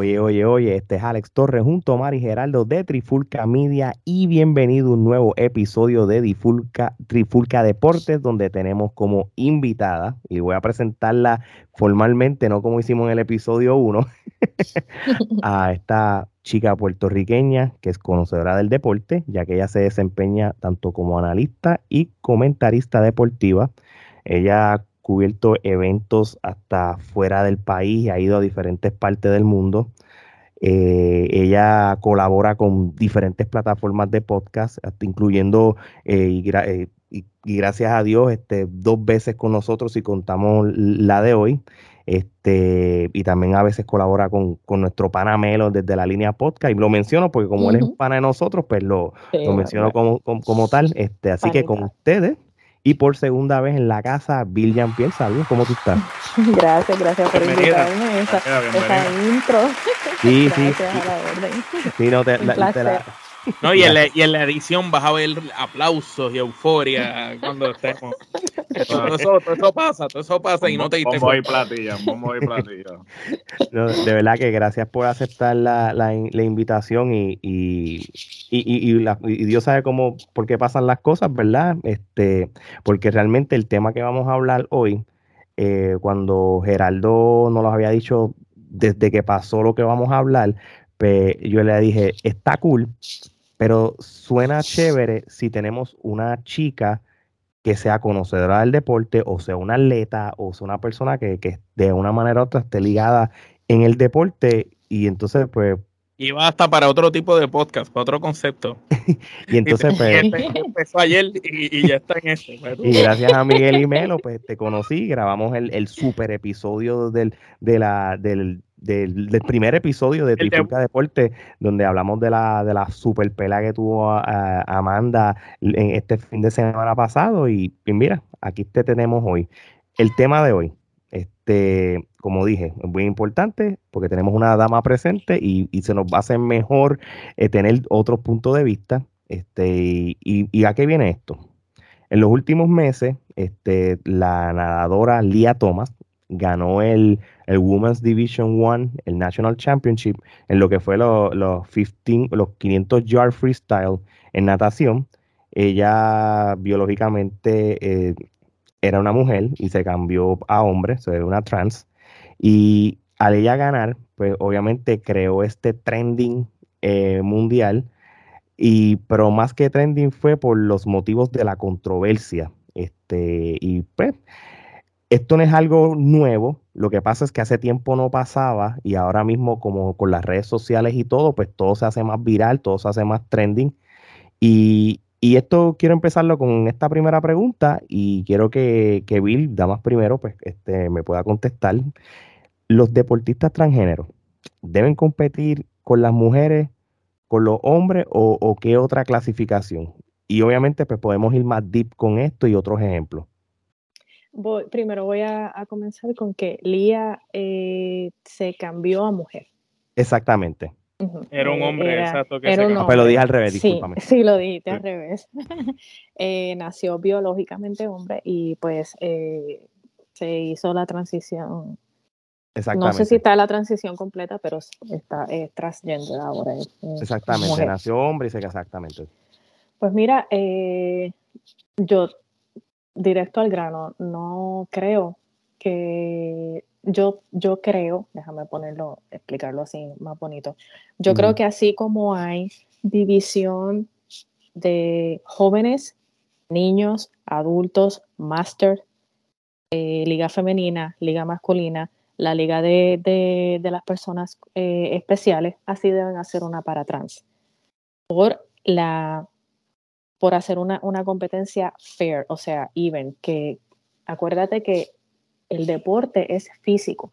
Oye, oye, oye, este es Alex Torres junto a Mari Geraldo de Trifulca Media y bienvenido a un nuevo episodio de Trifulca, Trifulca Deportes donde tenemos como invitada y voy a presentarla formalmente, no como hicimos en el episodio 1, a esta chica puertorriqueña que es conocedora del deporte, ya que ella se desempeña tanto como analista y comentarista deportiva. Ella cubierto eventos hasta fuera del país, ha ido a diferentes partes del mundo. Eh, ella colabora con diferentes plataformas de podcast, incluyendo, eh, eh, y, gracias a Dios, este, dos veces con nosotros y contamos la de hoy. Este, y también a veces colabora con, nuestro panamelo desde la línea podcast. Y lo menciono porque como él es un pana de nosotros, pues lo, menciono como, como, tal. Este, así que con ustedes, y por segunda vez en la casa, Bill Jean Pierre. Saludos, ¿cómo tú estás? Gracias, gracias por invitarme esa, esa intro. Sí, sí. Sí, no, te, la, no, y en, la, y en la edición vas a ver aplausos y euforia cuando estemos. Todo eso, todo eso pasa, todo eso pasa y no te diste Vamos a ir platilla, vamos a ir platilla. de verdad que gracias por aceptar la, la, la invitación y, y, y, y, Dios sabe cómo, por qué pasan las cosas, ¿verdad? Este, porque realmente el tema que vamos a hablar hoy, eh, cuando Geraldo nos lo había dicho desde que pasó lo que vamos a hablar, pues, yo le dije, está cool, pero suena chévere si tenemos una chica que sea conocedora del deporte o sea una atleta o sea una persona que, que de una manera u otra esté ligada en el deporte y entonces pues y va hasta para otro tipo de podcast, para otro concepto. y entonces, pues. Empezó ayer y, ya está en este. Pues. y gracias a Miguel y Melo, pues te conocí, grabamos el, el super episodio del, de la, del, del, primer episodio de Trifulca Deporte, donde hablamos de la, de la super pela que tuvo Amanda en este fin de semana pasado. Y, y mira, aquí te tenemos hoy. El tema de hoy, este, como dije, es muy importante porque tenemos una dama presente y, se nos va a hacer mejor eh, tener otro punto de vista. Este, y, a qué viene esto? En los últimos meses, este, la nadadora Lia Thomas ganó el, el Women's Division One, el National Championship, en lo que fue los, los 15, los 500 yard freestyle en natación. Ella biológicamente eh, era una mujer y se cambió a hombre, se ve una trans. Y al ella ganar, pues obviamente creó este trending eh, mundial. Y, pero más que trending fue por los motivos de la controversia. Este, y pues, esto no es algo nuevo. Lo que pasa es que hace tiempo no pasaba y ahora mismo como con las redes sociales y todo, pues todo se hace más viral, todo se hace más trending. Y, esto quiero empezarlo con esta primera pregunta y quiero que, que Bill, damas primero, pues este, me pueda contestar. ¿Los deportistas transgéneros deben competir con las mujeres, con los hombres o, qué otra clasificación? Y obviamente pues podemos ir más deep con esto y otros ejemplos. Primero voy a, comenzar con que Lía eh, se cambió a mujer. Exactamente. Era un hombre, exacto. Que se lo dije al revés, discúlpame. Sí, lo dijiste al revés. Eh, nació biológicamente hombre y pues eh, se hizo la transición. No sé si está la transición completa, pero está es transgender ahora. exactamente, nació hombre y se exactamente. Pues mira, eh, yo directo al grano, no creo que yo, yo creo, déjame ponerlo, explicarlo así más bonito. Yo creo que así como hay división de jóvenes, niños, adultos, máster, eh, liga femenina, liga masculina, la liga de, las personas eh, especiales, así deben hacer una para trans. Por la por hacer una, una competencia fair, o sea, even, que acuérdate que el deporte es físico.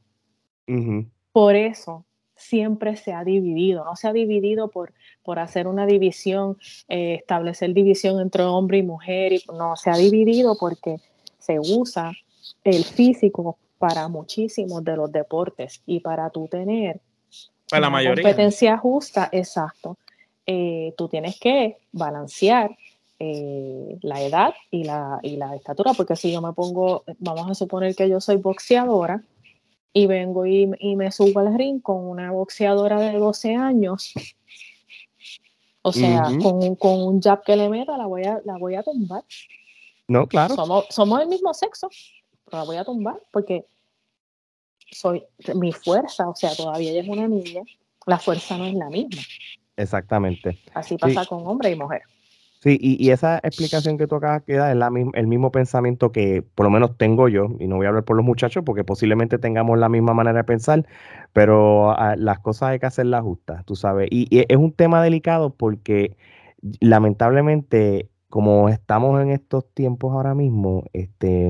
Por eso siempre se ha dividido, no se ha dividido por, por hacer una división, eh, establecer división entre hombre y mujer, y, no, se ha dividido porque se usa el físico para muchísimos de los deportes y para tú tener para la competencia justa, exacto, eh, tú tienes que balancear eh, la edad y la, y la estatura, porque si yo me pongo, vamos a suponer que yo soy boxeadora y vengo y, me subo al ring con una boxeadora de 12 años, o sea, con, un, con un jab que le meta, la voy a, la voy a tumbar. No, claro. Somos, somos del mismo sexo, pero la voy a tumbar porque soy mi fuerza, o sea, todavía ella es una niña, la fuerza no es la misma. Exactamente. Así pasa con hombre y mujer. Sí, y, esa explicación que tú acabas de dar es la, el mismo pensamiento que por lo menos tengo yo, y no voy a hablar por los muchachos porque posiblemente tengamos la misma manera de pensar, pero ah, las cosas hay que hacerlas justas, tú sabes. Y, y, es un tema delicado porque lamentablemente, como estamos en estos tiempos ahora mismo, este,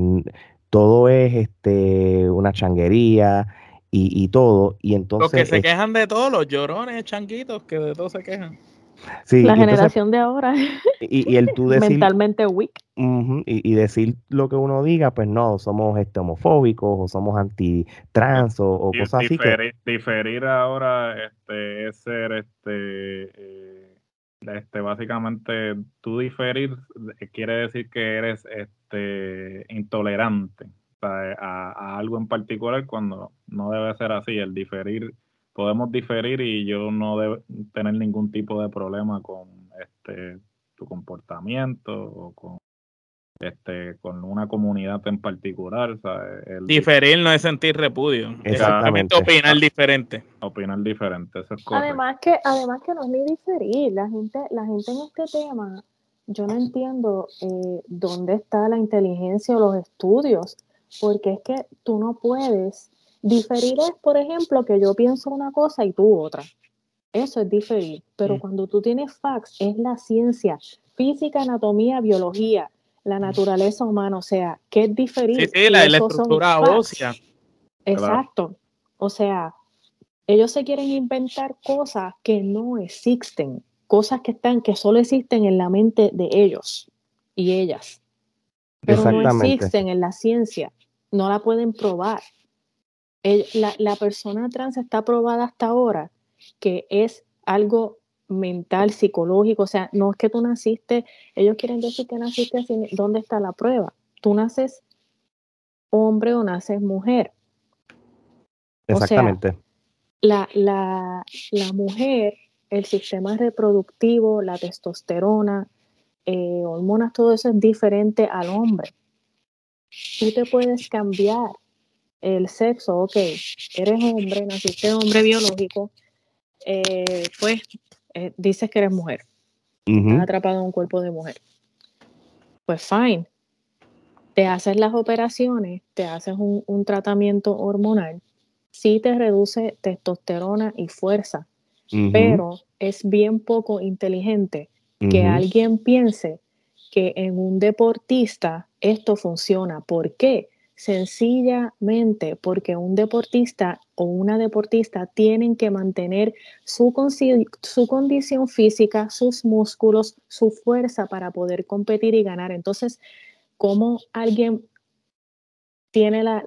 todo es este, una changuería y, todo. Y entonces, los que se quejan de todo, los llorones, changuitos, que de todo se quejan. Sí, la generación de ahora. Y, el tú decir. Mentalmente weak. y, decir lo que uno diga, pues no, somos este, homofóbicos o somos anti-trans o, cosas así. Que... Diferir ahora este, es ser este. Eh, este, básicamente, tú diferir eh, quiere decir que eres este, intolerante a, algo en particular cuando no debe ser así. El diferir, podemos diferir y yo no debo tener ningún tipo de problema con este, tu comportamiento o con este, con una comunidad en particular. Diferir no es sentir repudio. Exactamente. opinar diferente. Opinar diferente, Además que, además que no es ni diferir. La gente, la gente en este tema, yo no entiendo eh, dónde está la inteligencia o los estudios, porque es que tú no puedes. Diferir es, por ejemplo, que yo pienso una cosa y tú otra. Eso es diferir. Pero mm. cuando tú tienes facts, es la ciencia, física, anatomía, biología la naturaleza humana, o sea, ¿qué es? Sí, sí, la, estructura ósea. Exacto. O sea, ellos se quieren inventar cosas que no existen, cosas que están, que solo existen en la mente de ellos y ellas. Pero no existen en la ciencia, no la pueden probar. La, la persona trans está probada hasta ahora que es algo mental, psicológico, o sea, no es que tú naciste, ellos quieren decir que naciste así, ¿dónde está la prueba? Tú naces hombre o naces mujer. Exactamente. la, la, la, mujer, el sistema reproductivo, la testosterona, eh, hormonas, todo eso es diferente al hombre. Tú te puedes cambiar el sexo, ok, eres hombre, naciste hombre biológico, eh, pues eh, dices que eres mujer, estás atrapado en un cuerpo de mujer. Pues fine, te haces las operaciones, te haces un, tratamiento hormonal, sí te reduce testosterona y fuerza, pero es bien poco inteligente que alguien piense que en un deportista esto funciona. ¿Por qué? Sencillamente porque un deportista o una deportista tienen que mantener su, su condición física, sus músculos, su fuerza para poder competir y ganar. Entonces, ¿cómo alguien tiene la,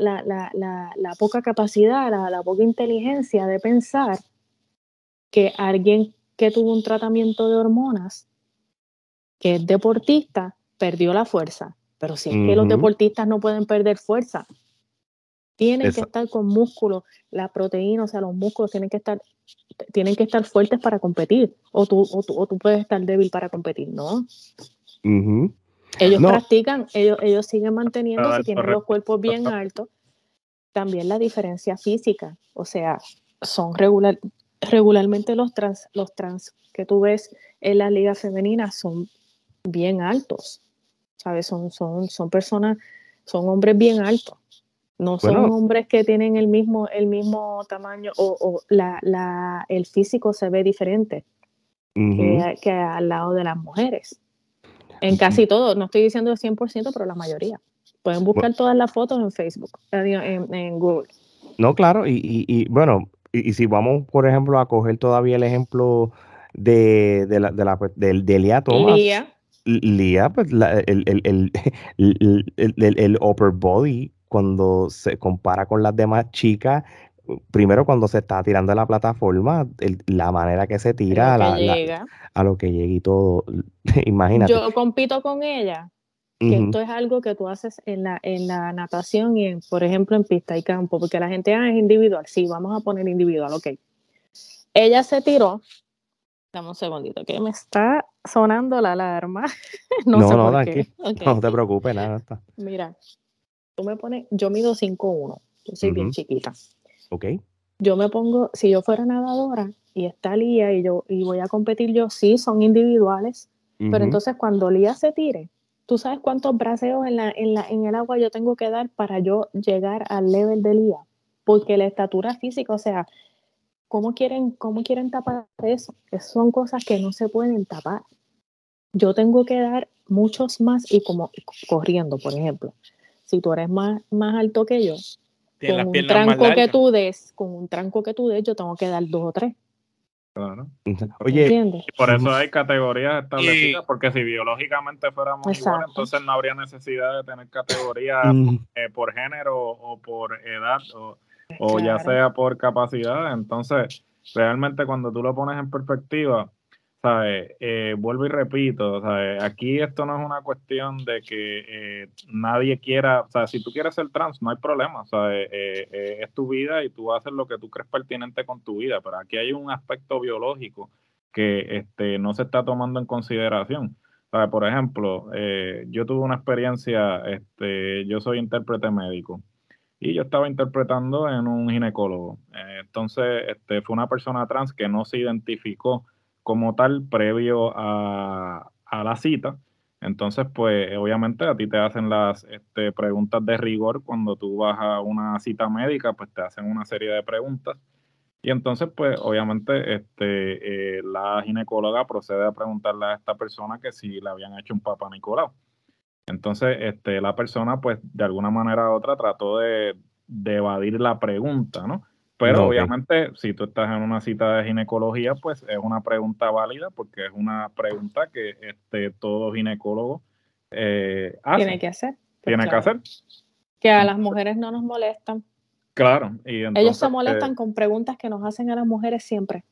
poca capacidad, la, poca inteligencia de pensar que alguien que tuvo un tratamiento de hormonas, que es deportista, perdió la fuerza? Pero si es que los deportistas no pueden perder fuerza, tienen que estar con músculo, la proteína, o sea, los músculos tienen que estar, tienen que estar fuertes para competir, o tú, o tú, o tú puedes estar débil para competir, ¿no? Ellos practican, ellos, ellos siguen manteniendo, si tienen los cuerpos bien altos, también la diferencia física, o sea, son regular, regularmente los trans, los trans que tú ves en la liga femenina son bien altos, ¿sabes? Son, son, son personas, son hombres bien altos. No son hombres que tienen el mismo, el mismo tamaño o, la, la, el físico se ve diferente que, al lado de las mujeres. En casi todo, no estoy diciendo el 100%, pero la mayoría. Pueden buscar todas las fotos en Facebook, en, Google. No, claro, y, y, bueno, y, si vamos, por ejemplo, a coger todavía el ejemplo de, de, la, de, la, de Lía Thomas. Lía. pues el, el, el, el, upper body cuando se compara con las demás chicas, primero cuando se está tirando de la plataforma, la manera que se tira a, lo que llega y todo. Imagínate. Yo compito con ella que esto es algo que tú haces en la, en la natación y, en, por ejemplo, en pista y campo, porque la gente, ah, es individual. Sí, vamos a poner individual, ok. Ella se tiró. Dame un segundito, que me está sonando la alarma. no, no, sé no, por qué. no te preocupes, nada, está. Mira, tú me pones, yo mido 5'1, yo soy bien chiquita. Ok. Yo me pongo, si yo fuera nadadora y está Lía y yo y voy a competir yo, sí, son individuales, pero entonces cuando Lía se tire, tú sabes cuántos braceos en, la, en, la, en el agua yo tengo que dar para yo llegar al level de Lía, porque la estatura física, o sea, ¿cómo quieren, cómo quieren tapar eso? Esas son cosas que no se pueden tapar. Yo tengo que dar muchos más y como corriendo, por ejemplo. Si tú eres más, más alto que yo, con un tranco que tú des, con un tranco que tú des, yo tengo que dar dos o tres. Claro. Oye, por eso hay categorías establecidas, Y- porque si biológicamente fuéramos iguales, entonces no habría necesidad de tener categorías mm, eh, por género o por edad o, o ya sea por capacidad. Entonces, realmente cuando tú lo pones en perspectiva, ¿sabes? Eh, vuelvo y repito, ¿sabes? Aquí esto no es una cuestión de que eh, nadie quiera, o sea, si tú quieres ser trans, no hay problema, ¿sabes? Eh, eh, es tu vida y tú haces lo que tú crees pertinente con tu vida, pero aquí hay un aspecto biológico que este, no se está tomando en consideración. ¿Sabes? Por ejemplo, yo tuve una experiencia, este, yo soy intérprete médico y yo estaba interpretando en un ginecólogo. Eh, entonces, este, fue una persona trans que no se identificó como tal previo a, a la cita. Entonces, pues obviamente a ti te hacen las este, preguntas de rigor cuando tú vas a una cita médica, pues te hacen una serie de preguntas. Y entonces, pues obviamente este, eh, la ginecóloga procede a preguntarle a esta persona que si le habían hecho un papá Nicolau. Entonces, este, la persona, pues, de alguna manera u otra trató de, de evadir la pregunta, ¿no? Pero obviamente, si tú estás en una cita de ginecología, pues es una pregunta válida porque es una pregunta que este, todo ginecólogo eh, hace, Tiene que hacer. pues, tiene que hacer. Que a las mujeres no nos molestan. Claro. Y entonces, Ellos se eh, molestan con preguntas que nos hacen a las mujeres siempre.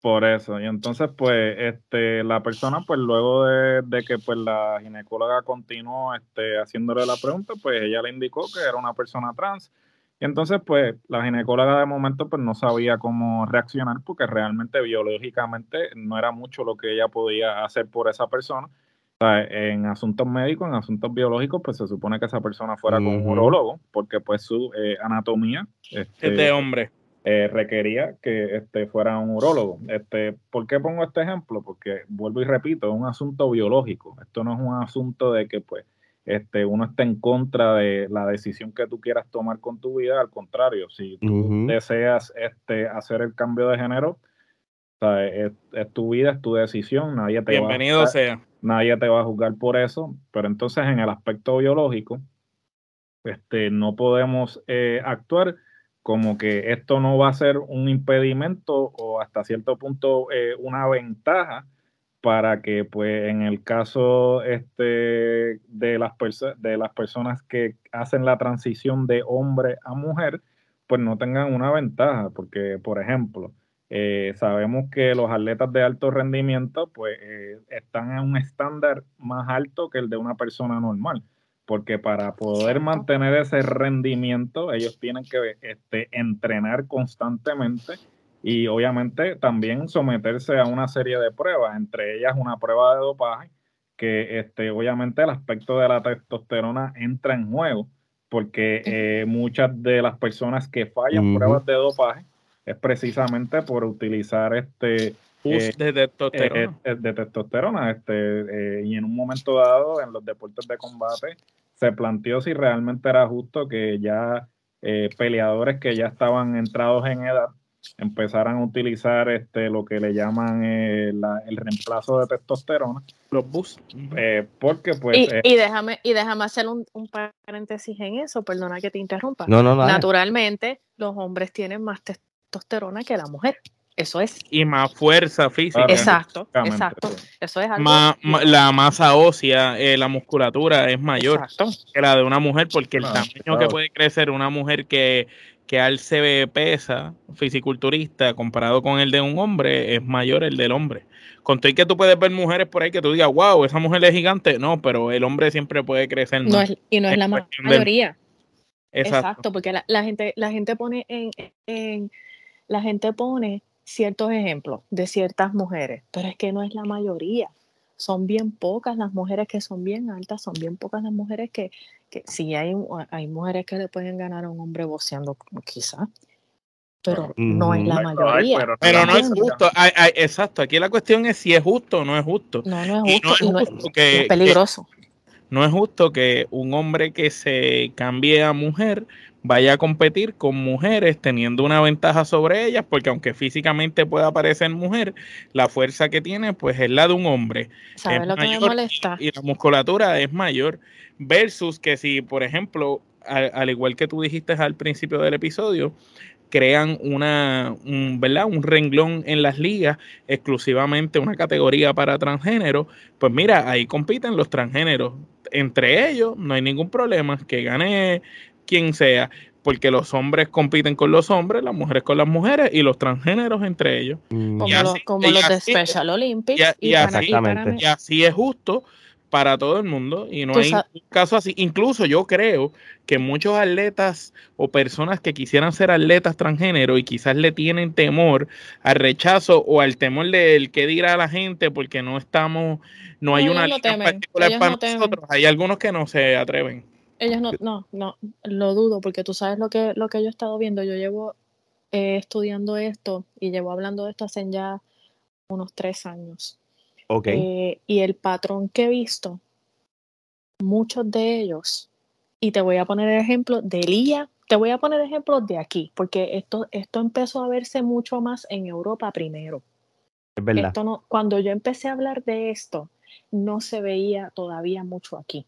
Por eso, y entonces pues este la persona pues luego de, de que pues la ginecóloga continuó este haciéndole la pregunta, pues ella le indicó que era una persona trans. Y entonces pues la ginecóloga de momento pues no sabía cómo reaccionar porque realmente biológicamente no era mucho lo que ella podía hacer por esa persona. O sea, en asuntos médicos, en asuntos biológicos, pues se supone que esa persona fuera con un Ujú. urólogo, porque pues su eh, anatomía este, Es de hombre. Eh, requería que este, fuera un urólogo. Este, ¿Por qué pongo este ejemplo? Porque vuelvo y repito, es un asunto biológico. Esto no es un asunto de que pues, este, uno esté en contra de la decisión que tú quieras tomar con tu vida. Al contrario, si tú Ujú. deseas este, hacer el cambio de género, o sea, es, es tu vida, es tu decisión, nadie te va a Bienvenido juzgar sea. nadie te va a juzgar por eso, pero entonces en el aspecto biológico, este, no podemos eh, actuar como que esto no va a ser un impedimento o hasta cierto punto eh, una ventaja para que pues en el caso este de las de las personas que hacen la transición de hombre a mujer pues no tengan una ventaja porque por ejemplo eh, sabemos que los atletas de alto rendimiento pues eh, están en un estándar más alto que el de una persona normal porque para poder mantener ese rendimiento ellos tienen que este, entrenar constantemente y obviamente también someterse a una serie de pruebas, entre ellas una prueba de dopaje, que este, obviamente el aspecto de la testosterona entra en juego, porque eh, muchas de las personas que fallan pruebas de dopaje es precisamente por utilizar este Eh, de testosterona. eh, eh, de testosterona. Este, eh, y en un momento dado, en los deportes de combate, se planteó si realmente era justo que ya eh, peleadores que ya estaban entrados en edad empezaran a utilizar este, lo que le llaman eh, la- el reemplazo de testosterona, Los bus. eh, porque pues... y, eh, y déjame, y déjame hacer un, un paréntesis en eso, perdona que te interrumpa. No, no, no. Naturalmente, los hombres tienen más testosterona que la mujer. Eso es. Y más fuerza física. Claro. Exacto, exacto. Eso es algo. Ma- ma- la masa ósea, eh, la musculatura es mayor Exacto. que la de una mujer porque el Claro, tamaño claro. que puede crecer una mujer que, que al se pesa fisiculturista comparado con el de un hombre es mayor el del hombre. Con todo y que tú puedes ver mujeres por ahí que tú digas, wow, esa mujer es gigante. No, pero el hombre siempre puede crecer más. y no es, la mayoría. Exacto. porque la, gente, la gente pone en, la gente pone ciertos ejemplos de ciertas mujeres, pero es que no es la mayoría. Son bien pocas las mujeres que son bien altas, son bien pocas las mujeres que, que sí hay, hay mujeres que le pueden ganar a un hombre boceando, quizás, pero no es la mayoría. Pero, no es justo. exacto, aquí la cuestión es si es justo o no es justo. No, no es justo. es, peligroso. No es justo que un hombre que se cambie a mujer vaya a competir con mujeres teniendo una ventaja sobre ellas, porque aunque físicamente pueda parecer mujer, la fuerza que tiene pues es la de un hombre. ¿Sabes lo que me molesta? Y, la musculatura es mayor, versus que si, por ejemplo, al, igual que tú dijiste al principio del episodio, crean una, un, ¿verdad? un renglón en las ligas, exclusivamente una categoría para transgénero, pues mira, ahí compiten los transgéneros. Entre ellos no hay ningún problema, que gane quien sea, porque los hombres compiten con los hombres, las mujeres con las mujeres y los transgéneros entre ellos. Mm. Como, los de Special Olympics. Y, así, es justo para todo el mundo y no hay caso así. Incluso yo creo que muchos atletas o personas que quisieran ser atletas transgénero y quizás le tienen temor al rechazo o al temor del que dirá la gente porque no estamos, no hay una particular para nosotros. Hay algunos que no se atreven. Ellos no, no, no, lo dudo, porque tú sabes lo que, lo que yo he estado viendo. Yo llevo eh, estudiando esto y llevo hablando de esto hace ya unos tres años. Ok. Eh, y el patrón que he visto, muchos de ellos, y te voy a poner el ejemplo de Lía, te voy a poner ejemplos de aquí, porque esto, esto empezó a verse mucho más en Europa primero. Es verdad. Esto no, cuando yo empecé a hablar de esto, no se veía todavía mucho aquí.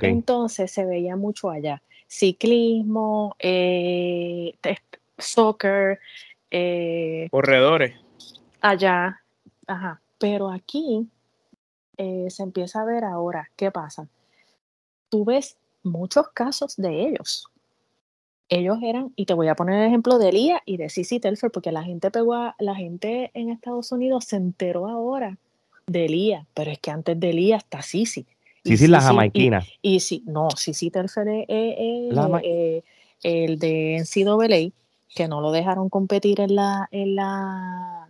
Entonces se veía mucho allá. Ciclismo, eh, soccer. Eh, Corredores. Allá, ajá. Pero aquí eh, se empieza a ver ahora, ¿qué pasa? Tú ves muchos casos de ellos. Ellos eran, y te voy a poner el ejemplo de Lía y de Cici Telfer, porque la gente pegó a, la gente en Estados Unidos se enteró ahora de Lía, pero es que antes de Lía está. Sí, sí, la jamaiquina. Y, sí, no, sí, tercer eh, eh, el de NCAA, que no lo dejaron competir en la, en la,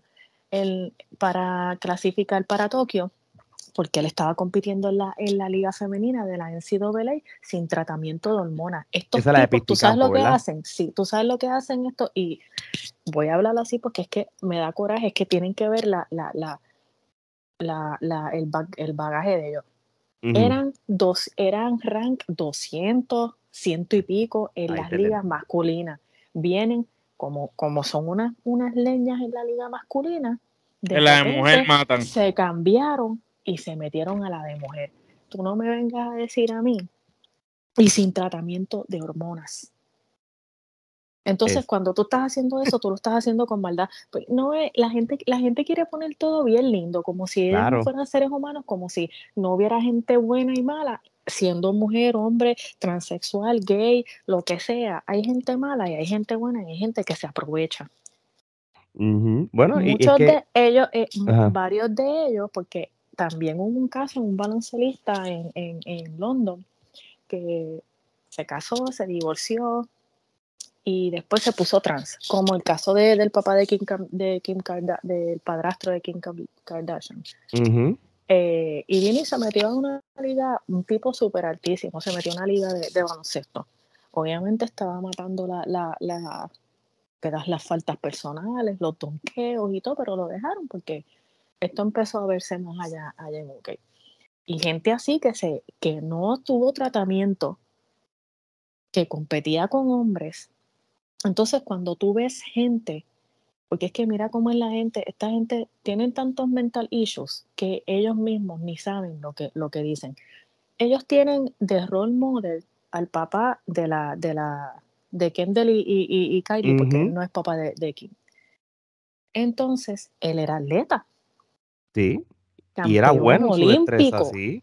el, para clasificar para Tokio, porque él estaba compitiendo en la, en la liga femenina de la NCAA sin tratamiento de hormonas. Estos tipos, ¿tú sabes lo que hacen? Sí, tú sabes lo que hacen esto y voy a hablar así porque es que me da coraje, es que tienen que ver la, la, la, la, el, el bagaje de ellos eran, dos, eran rank 200, ciento y pico en las ligas masculinas. Vienen como, como son unas, unas leñas en la liga masculina. De la de mujer matan. Se cambiaron y se metieron a la de mujer. Tú no me vengas a decir a mí. Y sin tratamiento de hormonas. Entonces, cuando tú estás haciendo eso, tú lo estás haciendo con maldad. Pues no la gente, la gente quiere poner todo bien lindo, como si ellos fueran seres humanos, como si no hubiera gente buena y mala, siendo mujer, hombre, transexual, gay, lo que sea. Hay gente mala y hay gente buena y hay gente que se aprovecha. Bueno, muchos de ellos, eh, varios de ellos, porque también hubo un caso, un baloncelista en, en, en London que se casó, se divorció, y después se puso trans, como el caso de, del papá de Kim, de Kim del padrastro de Kim Kardashian. Eh, y viene y se metió en una liga, un tipo súper altísimo, se metió en una liga de, de, baloncesto. Obviamente estaba matando la, la, la, las faltas personales, los donqueos y todo, pero lo dejaron porque esto empezó a verse más allá, allá en UK. Y gente así que, se, que no tuvo tratamiento, que competía con hombres entonces, cuando tú ves gente, porque es que mira cómo es la gente, esta gente tienen tantos mental issues que ellos mismos ni saben lo que, lo que dicen. Ellos tienen de role model al papá de la, de la, de Kendall y, y, Kylie, porque él no es papá de, de, Kim. Entonces, él era atleta. Sí. y era bueno olímpico. sí.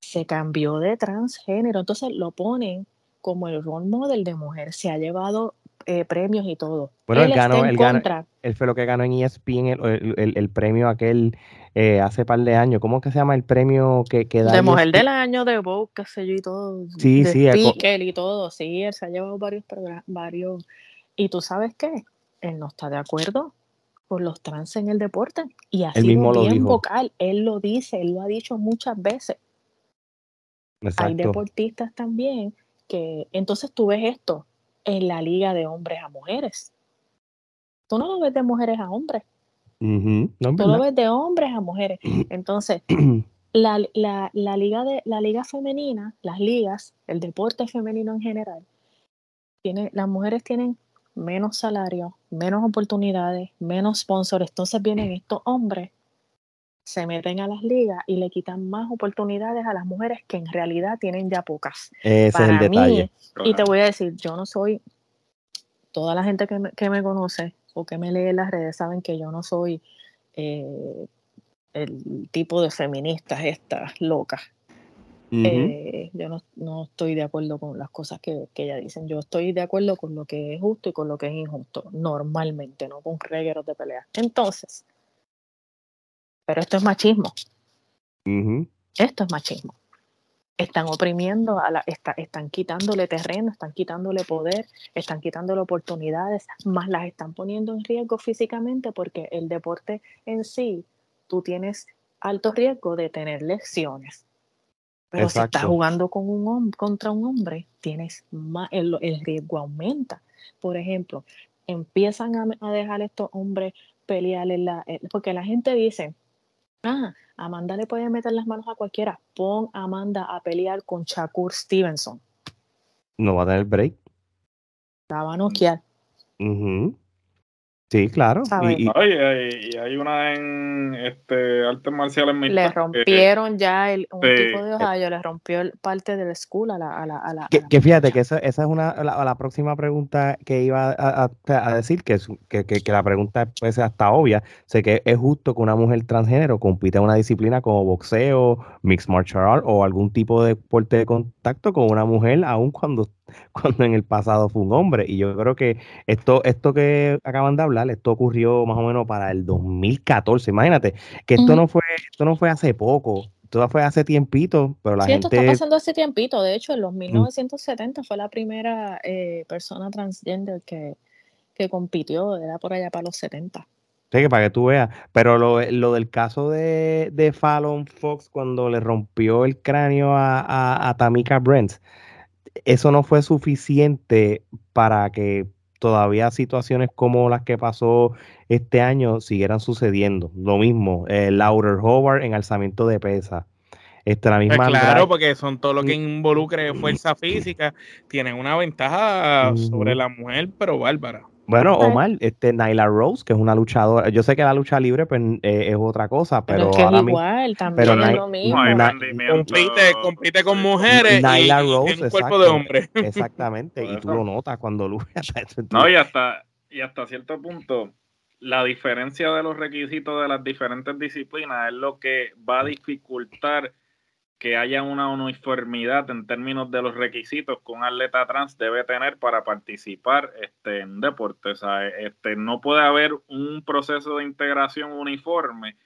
Se cambió de transgénero. Entonces lo ponen como el role model de mujer, se ha llevado eh, premios y todo. Bueno, él, ganó, él, él fue lo que ganó en ESPN el, el, premio aquel eh, hace par de años. ¿Cómo que se llama el premio que, que da? De Mujer e del Año, de Vogue, qué sé yo, y todo. Sí, de sí. Speaker y todo. Sí, él se ha llevado varios programas, varios. ¿Y tú sabes qué? Él no está de acuerdo con los trans en el deporte. Y así mismo bien vocal. Él lo dice, él lo ha dicho muchas veces. Hay deportistas también que, entonces tú ves esto en la liga de hombres a mujeres. Tú no lo ves de mujeres a hombres. tú lo ves de hombres a mujeres. Entonces, la, liga de, la liga femenina, las ligas, el deporte femenino en general, tiene, las mujeres tienen menos salario, menos oportunidades, menos sponsors. Entonces vienen estos hombres se meten a las ligas y le quitan más oportunidades a las mujeres que en realidad tienen ya pocas. Ese es el detalle. y te voy a decir, yo no soy, toda la gente que me, que me conoce o que me lee en las redes saben que yo no soy eh, el tipo de feministas estas locas. Eh, yo no, no, estoy de acuerdo con las cosas que, que ella dicen. Yo estoy de acuerdo con lo que es justo y con lo que es injusto, normalmente, no con regueros de pelea. Entonces, pero esto es machismo. Esto es machismo. Están oprimiendo, a la, están quitándole terreno, están quitándole poder, están quitándole oportunidades, más las están poniendo en riesgo físicamente porque el deporte en sí, tú tienes alto riesgo de tener lesiones. Pero si estás jugando con un contra un hombre, tienes más, el, riesgo aumenta. Por ejemplo, empiezan a, dejar estos hombres pelear en la, porque la gente dice, Ah, Amanda le puede meter las manos a cualquiera. Pon a Amanda a pelear con Shakur Stevenson. No va a tener break. La va a noquear. Sí, claro. Y, hay una en este artes marciales Le rompieron ya el, un tipo de Ohio, le rompió parte del school a la. A la, a la que, fíjate que esa, esa es una, la, próxima pregunta que iba a, a, decir, que, que, que, la pregunta puede ser hasta obvia. Sé que es justo que una mujer transgénero compita en una disciplina como boxeo, mixed martial art o algún tipo de deporte de contacto con una mujer, aun cuando cuando en el pasado fue un hombre. Y yo creo que esto, esto que acaban de hablar, esto ocurrió más o menos para el 2014. Imagínate que esto no fue, esto no fue hace poco, esto fue hace tiempito, pero la sí, gente... esto está pasando hace tiempito. De hecho, en los 1970 fue la primera eh, persona transgender que, que compitió, era por allá para los 70. Sí, que para que tú veas. Pero lo, del caso de, de, Fallon Fox cuando le rompió el cráneo a, a, a Tamika Brent, eso no fue suficiente para que todavía situaciones como las que pasó este año siguieran sucediendo. Lo mismo, eh, Laurer Howard en alzamiento de pesa. Este, la misma pues claro, porque son todo lo que involucre fuerza física, tienen una ventaja sobre la mujer, pero bárbara. Bueno, Omar, este Nyla Rose, que es una luchadora, yo sé que la lucha libre pues, eh, es otra cosa, pero, pero es igual, también pero es lo mismo. compite, compite con mujeres Nyla y, Rose, un cuerpo de hombre. Exactamente, y tú lo notas cuando lucha. no, y hasta, y hasta cierto punto, la diferencia de los requisitos de las diferentes disciplinas es lo que va a dificultar que haya una uniformidad en términos de los requisitos que un atleta trans debe tener para participar este, en deporte. O sea, este, no puede haber un proceso de integración uniforme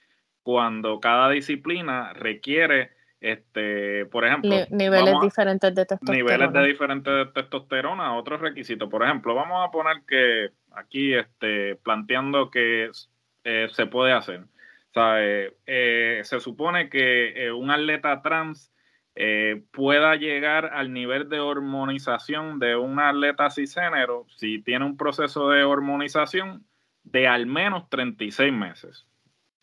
cuando cada disciplina requiere, este, por ejemplo, niveles diferentes de testosterona. Niveles de diferentes de testosterona, otros requisitos. Por ejemplo, vamos a poner que aquí este, planteando que eh, se puede hacer eh, se supone que eh, un atleta trans eh, pueda llegar al nivel de hormonización de un atleta cisgénero si tiene un proceso de hormonización de al menos 36 meses.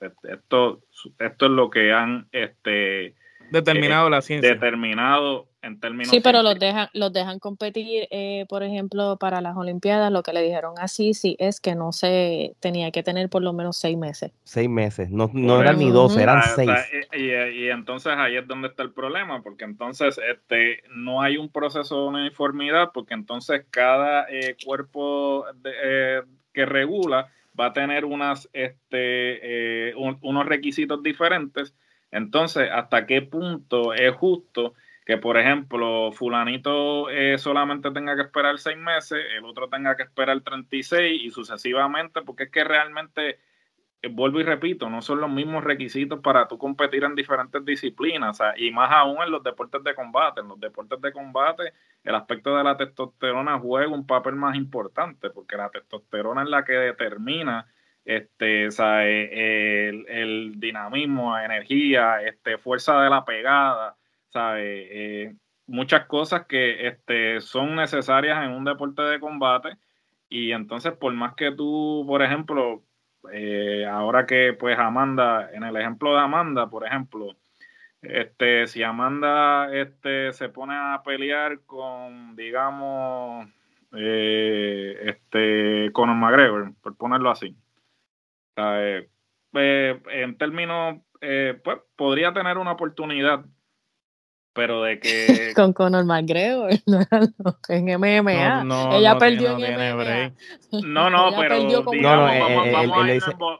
Esto, esto es lo que han este, determinado la ciencia. Determinado en términos. Sí, pero los dejan, los dejan competir, eh, por ejemplo, para las Olimpiadas. Lo que le dijeron así, sí, es que no se tenía que tener por lo menos seis meses. Seis meses, no, no eran ni dos, eran ah, seis. y, entonces ahí es donde está el problema, porque entonces este no hay un proceso de uniformidad, porque entonces cada eh, cuerpo eh, que regula va a tener unas, este, unos requisitos diferentes entonces, ¿hasta qué punto es justo que por ejemplo, fulanito eh, solamente tenga que esperar seis meses, el otro tenga que esperar 36 y sucesivamente, porque es que realmente, eh, vuelvo y repito, no son los mismos requisitos para tú competir en diferentes disciplinas, y más aún en los deportes de combate. En los deportes de combate, el aspecto de la testosterona juega un papel más importante, porque la testosterona es la que determina este, el, el, dinamismo, energía, este, fuerza de la pegada, eh, muchas cosas que este, son necesarias en un deporte de combate. Y entonces por más que tú, por ejemplo, eh, ahora que pues Amanda, en el ejemplo de Amanda, por ejemplo, este, si Amanda este, se pone a pelear con, digamos, eh, este, Conor McGregor, por ponerlo así, en términos, pues podría tener una oportunidad pero de que con Conor McGregor en MMA no, ella perdió en MMA no no pero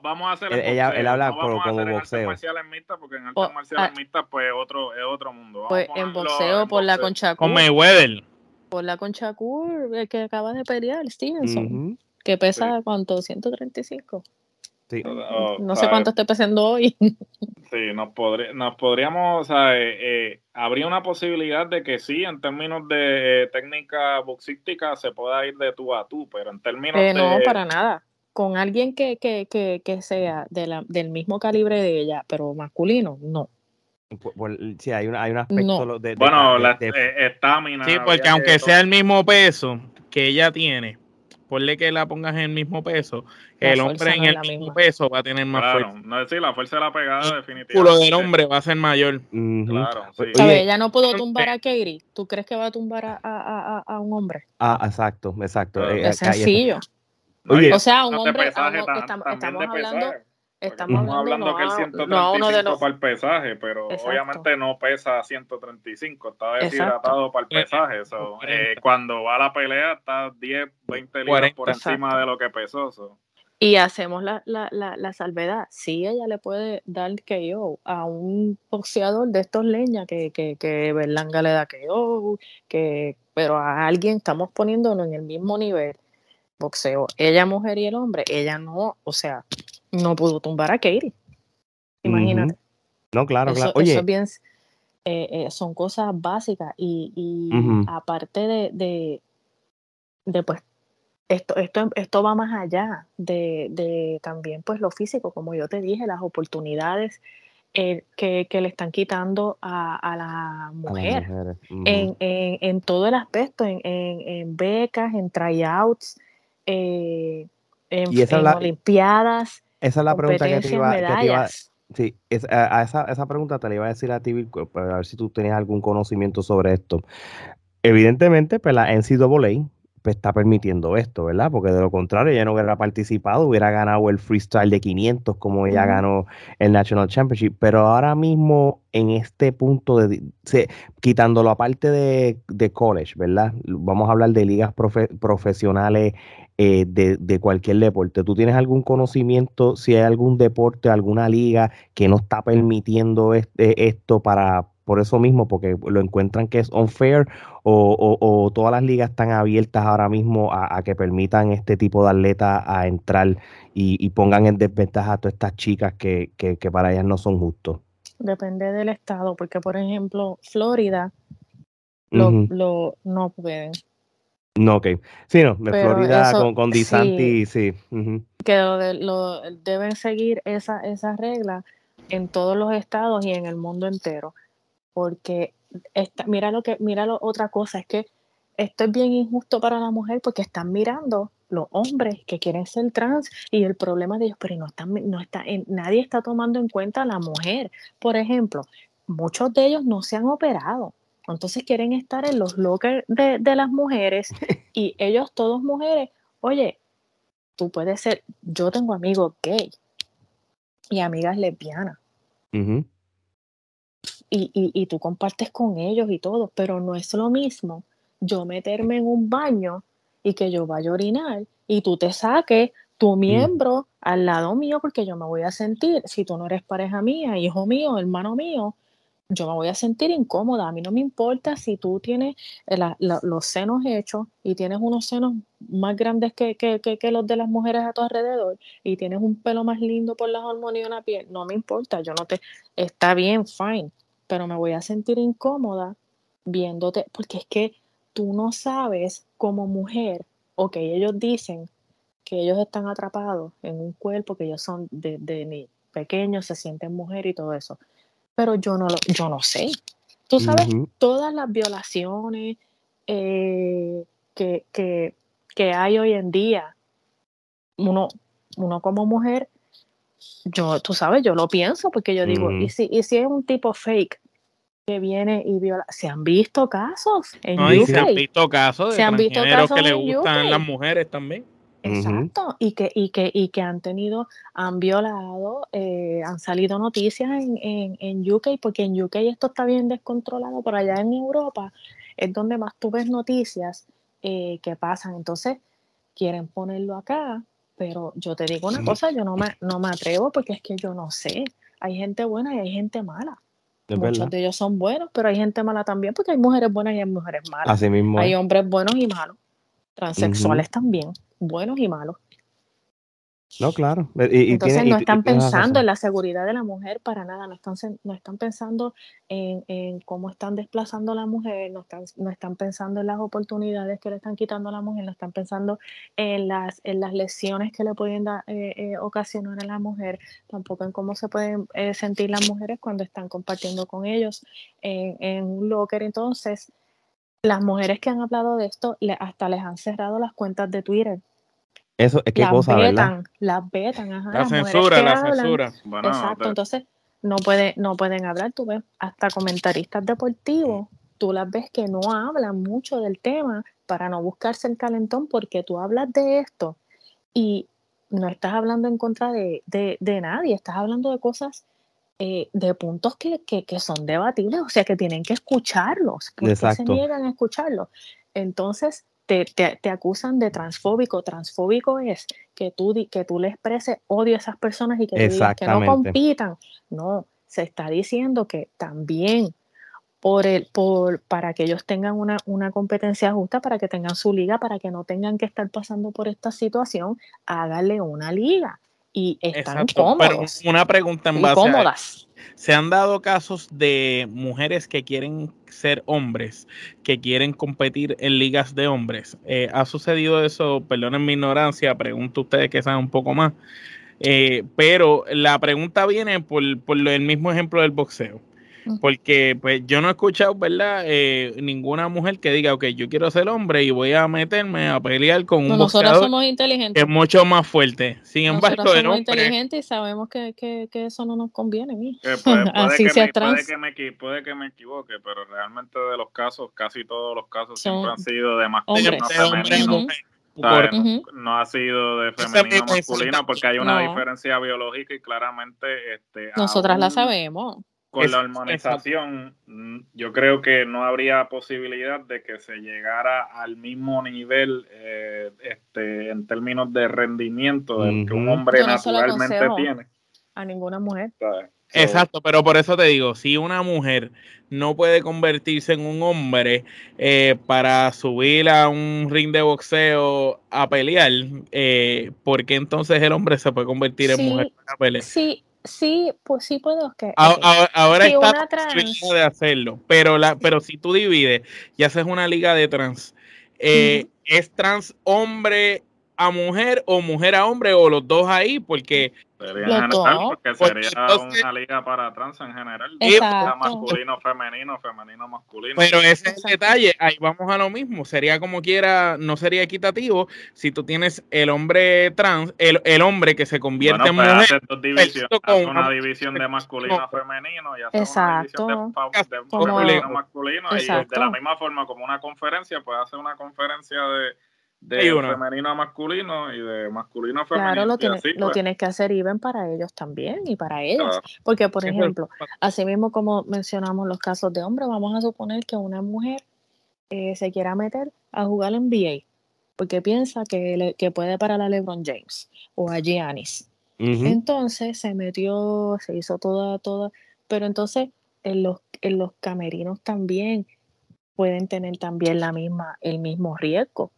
vamos, a hacer el ella, él habla como, como boxeo marciales mixtas porque en artes marciales ah, mixtas pues otro es otro mundo. pues en boxeo por la concha con Mayweather. por la concha el que acaba de pelear Stevenson que pesa cuánto 135 no sé cuánto esté pesando hoy. Sí, nos, nos podríamos, o sea, eh, eh, habría una posibilidad de que sí, en términos de eh, técnica boxística, se pueda ir de tú a tú, pero en términos de... No, para nada. Con alguien que, que, que, que sea de la, del mismo calibre de ella, pero masculino, no. sí, hay, hay un aspecto de, Bueno, la estamina. sí, porque aunque sea el mismo peso que ella tiene, ponle que la pongas en el mismo peso, el hombre en el mismo peso va a tener más fuerza. No decir, la fuerza de la pegada definitivamente. El culo del hombre va a ser mayor. Claro, sí. ella no pudo tumbar a Katie. ¿Tú crees que va a tumbar a, a, a, un hombre? Ah, exacto, exacto. Eh, es sencillo. o sea, un hombre, estamos, estamos hablando... Estamos, hablando, que el 135 para el pesaje, pero obviamente no pesa 135, está deshidratado para el pesaje. Eh, cuando va a la pelea está 10, 20 libras por encima de lo que pesó. Y hacemos la, la, la, salvedad. Sí, ella le puede dar KO a un boxeador de estos leñas que, que, que Berlanga le da KO, que, pero a alguien estamos poniéndolo en el mismo nivel. Boxeo, ella mujer y el hombre, ella no, o sea, no pudo tumbar a Katie. Imagínate. No, claro, claro. Oye. bien, eh, eh, son cosas básicas y, y aparte de, de, de, pues, esto, esto, esto va más allá de, de, también pues lo físico, como yo te dije, las oportunidades eh, que, que, le están quitando a, a la mujer en, en, en, todo el aspecto, en, en becas, en tryouts, en, olimpiadas. Esa es la pregunta que te iba, Sí, a, esa, esa, pregunta te la iba a decir a ti, para ver si tú tenías algún conocimiento sobre esto. Evidentemente, pues la NCAA pues, está permitiendo esto, ¿verdad? Porque de lo contrario, ella no hubiera participado, hubiera ganado el freestyle de 500 como ella ganó el National Championship. Pero ahora mismo, en este punto, de, se, quitándolo aparte de, de, college, ¿verdad? Vamos a hablar de ligas profesionales eh, de, cualquier deporte. ¿Tú tienes algún conocimiento si hay algún deporte, alguna liga que no está permitiendo este, esto para por eso mismo, porque lo encuentran que es unfair o, todas las ligas están abiertas ahora mismo a, que permitan este tipo de atletas a entrar y, pongan en desventaja a todas estas chicas que, para ellas no son justos? Depende del estado, porque por ejemplo, Florida lo, lo no pueden. No, ok. Sí, no, de Florida con, con DeSantis, sí. Que lo, deben seguir esa, esa regla en todos los estados y en el mundo entero. Porque esta, mira lo que, mira lo, otra cosa, es que esto es bien injusto para la mujer porque están mirando los hombres que quieren ser trans y el problema de ellos, pero no están, no está, nadie está tomando en cuenta a la mujer. Por ejemplo, muchos de ellos no se han operado entonces quieren estar en los lockers de, las mujeres y ellos, todos mujeres, oye, tú puedes ser, yo tengo amigos gay y amigas lesbianas. y, y, y tú compartes con ellos y todo, pero no es lo mismo yo meterme en un baño y que yo vaya a orinar y tú te saques tu mm. miembro al lado mío porque yo me voy a sentir, si tú no eres pareja mía, hijo mío, hermano mío, yo me voy a sentir incómoda. A mí no me importa si tú tienes los senos hechos y tienes unos senos más grandes que, los de las mujeres a tu alrededor y tienes un pelo más lindo por las hormonas y una piel. No me importa, yo no te... Está bien, fine, pero me voy a sentir incómoda viéndote, porque es que tú no sabes como mujer, ok, ellos dicen que ellos están atrapados en un cuerpo, que ellos son de, de pequeños, se sienten mujer y todo eso. Pero yo no, lo, yo no sé. Tú sabes, todas las violaciones eh, que, que, que, hay hoy en día, uno, uno como mujer, yo, tú sabes, yo lo pienso porque yo digo, ¿y, si, ¿y si es un tipo fake que viene y viola. Se han visto casos en UK. Se han visto casos de se han visto casos que le gustan las mujeres también. Exacto, y, que, y, que, y que han tenido, han violado, eh, han salido noticias en, en, en, UK, porque en UK esto está bien descontrolado, por allá en Europa es donde más tú ves noticias eh, que pasan. Entonces, quieren ponerlo acá, pero yo te digo una cosa, yo no me, no me atrevo porque es que yo no sé. Hay gente buena y hay gente mala. Muchos de ellos son buenos, pero hay gente mala también, porque hay mujeres buenas y hay mujeres malas. Así mismo. Hay hombres buenos y malos. Transexuales también, buenos y malos. No, claro. Entonces no están pensando en la seguridad de la mujer para nada, no están, no están pensando en, cómo están desplazando a la mujer, no están, no están pensando en las oportunidades que le están quitando a la mujer, no están pensando en las, en las lesiones que le pueden dar, eh, eh, ocasionar a la mujer, tampoco en cómo se pueden eh, sentir las mujeres cuando están compartiendo con ellos en, en un locker. Entonces, las mujeres que han hablado de esto hasta les han cerrado las cuentas de Twitter eso es qué cosa, ¿verdad? Las vetan, ajá. La censura, la censura. Exacto, entonces no, puede, no pueden hablar, tú ves, hasta comentaristas deportivos, tú las ves que no hablan mucho del tema para no buscarse el calentón porque tú hablas de esto y no estás hablando en contra de, nadie, estás hablando de cosas, eh, de puntos que, son debatibles, o sea que tienen que escucharlos, porque se niegan a escucharlos. Entonces, te, te, acusan de transfóbico. Transfóbico es que tú, que tú le expreses odio a esas personas y que, que no compitan. No, se está diciendo que también por el, por, para que ellos tengan una, una, competencia justa, para que tengan su liga, para que no tengan que estar pasando por esta situación, hágale una liga. Y están cómodos. una pregunta en base cómodas. Se han dado casos de mujeres que quieren ser hombres, que quieren competir en ligas de hombres. Eh, ¿Ha sucedido eso? Perdonen mi ignorancia, pregunto a ustedes que saben un poco más. Eh, pero la pregunta viene por, por el mismo ejemplo del boxeo. Porque pues yo no he escuchado, ¿verdad? Eh, ninguna mujer que diga, ok, yo quiero ser hombre y voy a meterme a pelear con un nosotros somos inteligentes. que es mucho más fuerte. Sin embargo, nosotros somos inteligentes y sabemos que, que, que, eso no nos conviene. Eh, puede, Así que me, puede, que me, puede que me equivoque, pero realmente de los casos, casi todos los casos siempre han sido de masculino femenino. No ha sido de femenino masculino porque hay una diferencia biológica y claramente este, nosotras la sabemos con la hormonización, mm, yo creo que no habría posibilidad de que se llegara al mismo nivel eh, este, en términos de rendimiento que un hombre naturalmente tiene. A ninguna mujer. Exacto, pero por eso te digo, si una mujer no puede convertirse en un hombre eh, para subir a un ring de boxeo a pelear, eh, ¿por qué entonces el hombre se puede convertir en mujer para pelear? Sí, sí, pues sí puedo. que Ahora, está la de hacerlo, pero, la, pero si tú divides y haces una liga de trans, eh, ¿es trans hombre a mujer o mujer a hombre o los dos ahí? Porque Sería porque sería una liga para trans en general. Masculino, femenino, femenino, masculino. Pero ese es el detalle, ahí vamos a lo mismo. Sería como quiera, no sería equitativo si tú tienes el hombre trans, el, el hombre que se convierte en pues mujer. Con una división de masculino, femenino, ya sea una división de, masculino, masculino. Y de la misma forma, como una conferencia, puede hacer una conferencia de de femenino a masculino y de masculino a femenino. Claro, lo, tiene, lo pues. tienes que hacer even para ellos también y para ellos. Porque, por ejemplo, así mismo como mencionamos los casos de hombres, vamos a suponer que una mujer eh, se quiera meter a jugar en NBA porque piensa que, que puede parar a LeBron James o a Giannis. Entonces se metió, se hizo toda, toda, pero entonces en los, en los camerinos también pueden tener también la misma, el mismo riesgo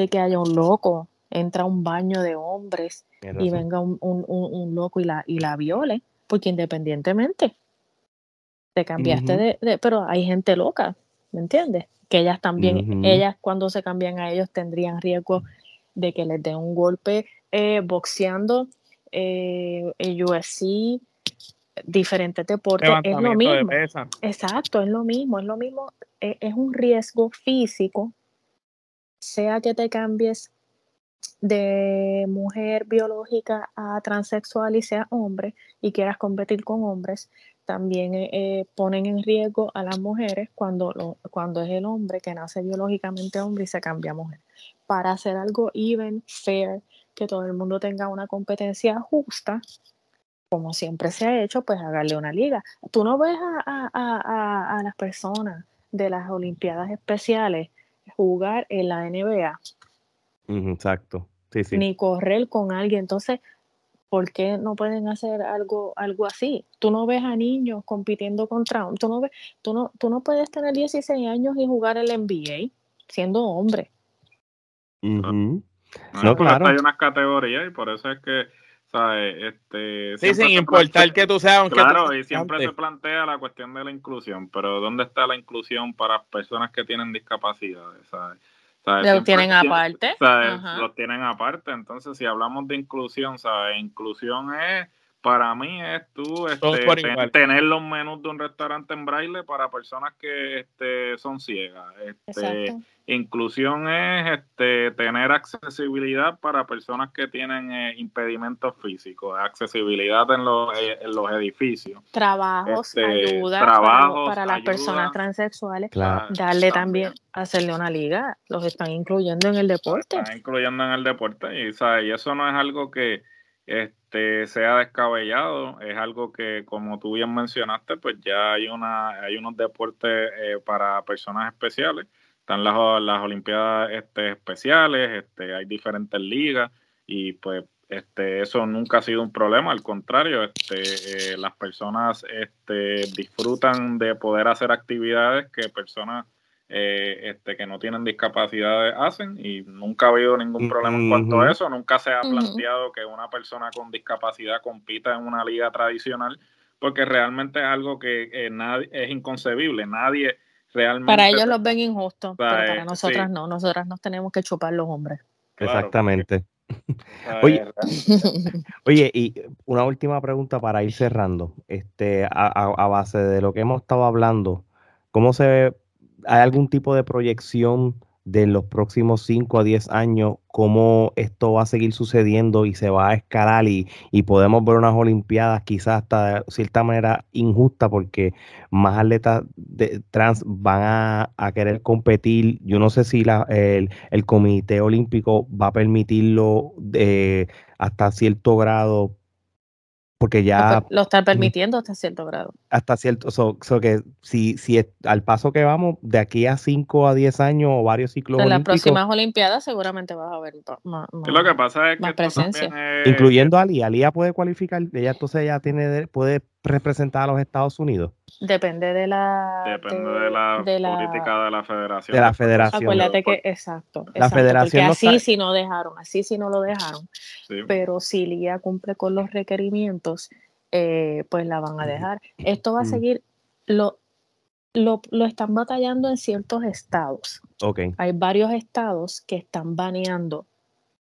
de que haya un loco, entra a un baño de hombres y venga un, un, un, loco y la, y la viole, porque independientemente te cambiaste de, pero hay gente loca, ¿me entiendes? Que ellas también, ellas cuando se cambian a ellos tendrían riesgo de que les den un golpe eh, boxeando, eh, UFC, diferentes deportes, es lo mismo. Exacto, es lo mismo, es lo mismo, es, es un riesgo físico, sea que te cambies de mujer biológica a transexual y sea hombre y quieras competir con hombres, también eh, eh, ponen en riesgo a las mujeres cuando, cuando es el hombre que nace biológicamente hombre y se cambia a mujer. Para hacer algo even, fair, que todo el mundo tenga una competencia justa, como siempre se ha hecho, pues hagarle una liga. Tú no ves a, las personas de las Olimpiadas Especiales jugar en la NBA. Exacto. Ni correr con alguien. Entonces, ¿por qué no pueden hacer algo, algo así? Tú no ves a niños compitiendo contra tú no ves, tú no, tú no puedes tener 16 años y jugar el NBA siendo hombre. No, claro. Hay unas categorías y por eso es que este, sí, sin importar que tú seas Claro, y siempre se plantea la cuestión de la inclusión, pero ¿dónde está la inclusión para personas que tienen discapacidades? ¿sabes? Lo tienen aparte. Lo tienen aparte. Entonces, si hablamos de inclusión, ¿sabes? Inclusión es para mí es tú este, tener los menús de un restaurante en braille para personas que este, son ciegas. Este, inclusión es este, tener accesibilidad para personas que tienen eh, impedimentos físicos, accesibilidad en los, eh, en los edificios. Trabajos, este, ayuda trabajos, para, las personas transexuales. Darle también, hacerle una liga, los están incluyendo en el deporte. Están incluyendo en el deporte y, y eso no es algo que este, sea descabellado. Es algo que, como tú bien mencionaste, pues ya hay, una, hay unos deportes eh, para personas especiales. Están las, las Olimpiadas este, especiales, este, hay diferentes ligas y pues este, eso nunca ha sido un problema, al contrario, este, eh, las personas este, disfrutan de poder hacer actividades que personas eh, este, que no tienen discapacidades hacen y nunca ha habido ningún problema en cuanto a eso. Nunca se ha planteado que una persona con discapacidad compita en una liga tradicional porque realmente es algo que eh, nadie, es inconcebible. Nadie realmente... Para ellos los ven injustos, pero para nosotras no. Nosotras nos tenemos que chupar los hombres. Exactamente. Oye, oye, y una última pregunta para ir cerrando. Este, a, a, base de lo que hemos estado hablando, ¿cómo se ¿Hay algún tipo de proyección de los próximos 5 a 10 años cómo esto va a seguir sucediendo y se va a escalar y, podemos ver unas Olimpiadas quizás hasta de cierta manera injusta porque más atletas de, trans van a, querer competir. Yo no sé si la, el, el, Comité Olímpico va a permitirlo de, hasta cierto grado porque ya... Lo está permitiendo hasta cierto grado. Hasta cierto, so, que si, si al paso que vamos, de aquí a 5 a 10 años o varios ciclos En las próximas Olimpiadas seguramente vas a ver más, Lo que pasa es que presencia. Incluyendo a Ali, ¿Alía puede cualificar, ella entonces ya tiene, puede representar a los Estados Unidos. Depende de la, Depende de, la, política de la federación. De la federación. Acuérdate que, exacto. La federación. así si no dejaron, así si no lo dejaron. Pero si Lía cumple con los requerimientos, eh, pues la van a dejar. Esto va a seguir, lo, lo, lo, están batallando en ciertos estados. Okay. Hay varios estados que están baneando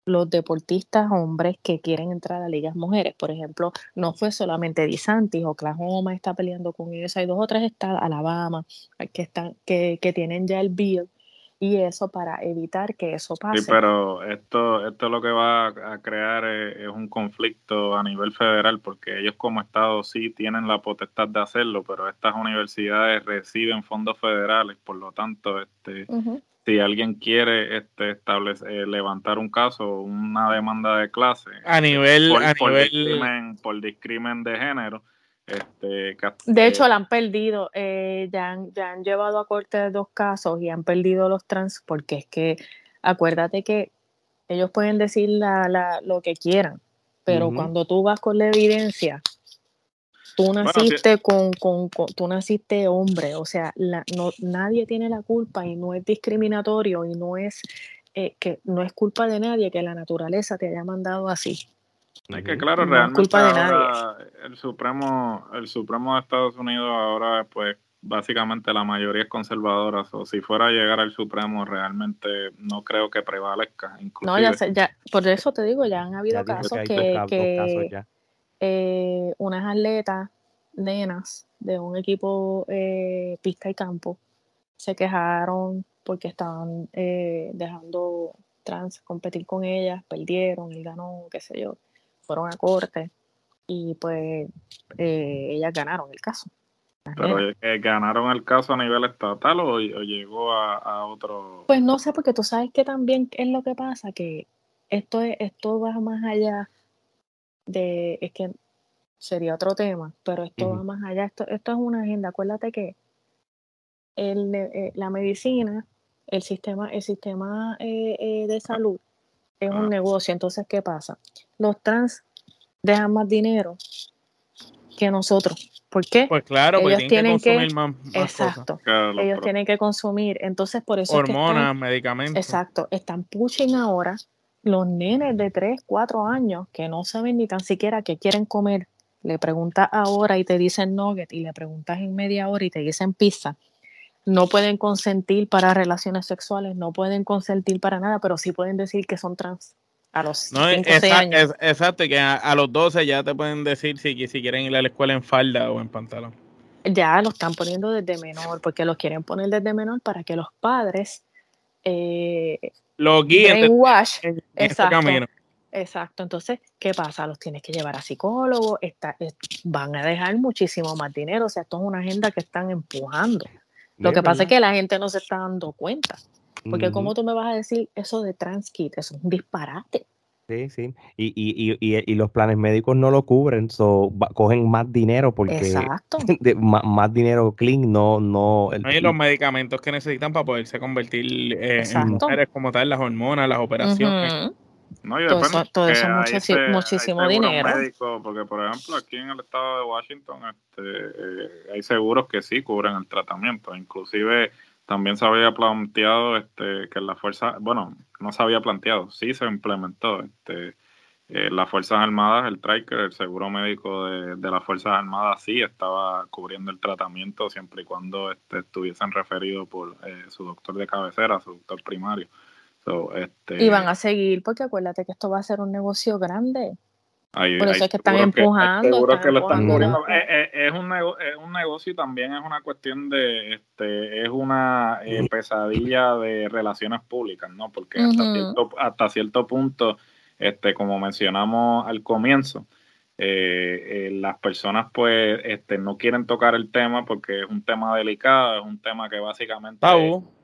los deportistas hombres que quieren entrar a ligas mujeres. Por ejemplo, no fue solamente DeSantis, Oklahoma está peleando con ellos, hay dos o tres estados, Alabama, que, están, que, que tienen ya el bill y eso para evitar que eso pase. Sí, pero esto, esto lo que va a crear es, un conflicto a nivel federal porque ellos como Estado sí tienen la potestad de hacerlo, pero estas universidades reciben fondos federales, por lo tanto, este, si alguien quiere este, establecer, eh, levantar un caso, una demanda de clase a nivel, por, a por, nivel... Discrimen, por discrimen de género. Este, de hecho, la han perdido. Eh, ya, han, ya han llevado a corte dos casos y han perdido los trans porque es que acuérdate que ellos pueden decir la, la, lo que quieran, pero cuando tú vas con la evidencia, Tú naciste con, con, tú naciste hombre, o sea, la, no, nadie tiene la culpa y no es discriminatorio y no es eh, que no es culpa de nadie que la naturaleza te haya mandado así. Es que claro, realmente el Supremo, el Supremo de Estados Unidos ahora pues básicamente la mayoría es conservadora, o si fuera a llegar al Supremo realmente no creo que prevalezca. No, ya, ya, por eso te digo, ya han habido casos que, eh, unas atletas nenas de un equipo eh, pista y campo se quejaron porque estaban eh, dejando trans competir con ellas, perdieron, él ganó, qué sé yo, fueron a corte y pues ellas ganaron el caso. ¿Pero eh, ganaron el caso a nivel estatal o, llegó a, otro? Pues no sé, porque tú sabes que también es lo que pasa, que esto, es, esto va más allá de, es que sería otro tema, pero esto va más allá, esto, esto es una agenda, acuérdate que el, eh, la medicina, el sistema, el sistema eh, de salud es un ah. negocio, entonces ¿qué pasa? Los trans dejan más dinero que nosotros ¿Por qué? Pues claro, ellos tienen que consumir más, exacto. ellos tienen que consumir, entonces por eso hormonas, medicamentos. Exacto, están pushing ahora los nenes de 3, 4 años que no saben ni tan siquiera qué quieren comer. Le preguntas ahora y te dicen nugget y le preguntas en media hora y te dicen pizza. No pueden consentir para relaciones sexuales, no pueden consentir para nada, pero sí pueden decir que son trans a los 5 años. exacto, que a, los 12 ya te pueden decir si, si quieren ir a la escuela en falda o en pantalón. Ya lo están poniendo desde menor, porque los quieren poner desde menor para que los padres eh, lo guíen en, este camino. Exacto, entonces, ¿qué pasa? Los tienes que llevar a psicólogos, van a dejar muchísimo más dinero, o sea, esto es una agenda que están empujando. Lo que pasa es que la gente no se está dando cuenta. Porque ¿cómo tú me vas a decir eso de TransKit? Eso es un disparate. Sí, sí. Y, y, y, y, los planes médicos no lo cubren, so, cogen más dinero porque Exacto. más, dinero clean no... no, no y los medicamentos que necesitan para poderse convertir eh, en mujeres como tal, las hormonas, las operaciones. No, y todo eso, todo eso muchísimo dinero. porque, por ejemplo, aquí en el estado de Washington este, eh, hay seguros que sí cubren el tratamiento. Inclusive también se había planteado este, que la fuerza, bueno, no se había planteado, sí se implementó. Este, eh, las Fuerzas Armadas, el Triker, el seguro médico de, las Fuerzas Armadas, sí estaba cubriendo el tratamiento siempre y cuando este, estuviesen referidos por eh, su doctor de cabecera, su doctor primario. este, y van a seguir, porque acuérdate que esto va a ser un negocio grande. Por eso es que están empujando. que lo están Es, un negocio y también es una cuestión de, este, es una eh, pesadilla de relaciones públicas, ¿no? Porque hasta, cierto, punto, este, como mencionamos al comienzo, eh, eh, las personas pues este, no quieren tocar el tema porque es un tema delicado, es un tema que básicamente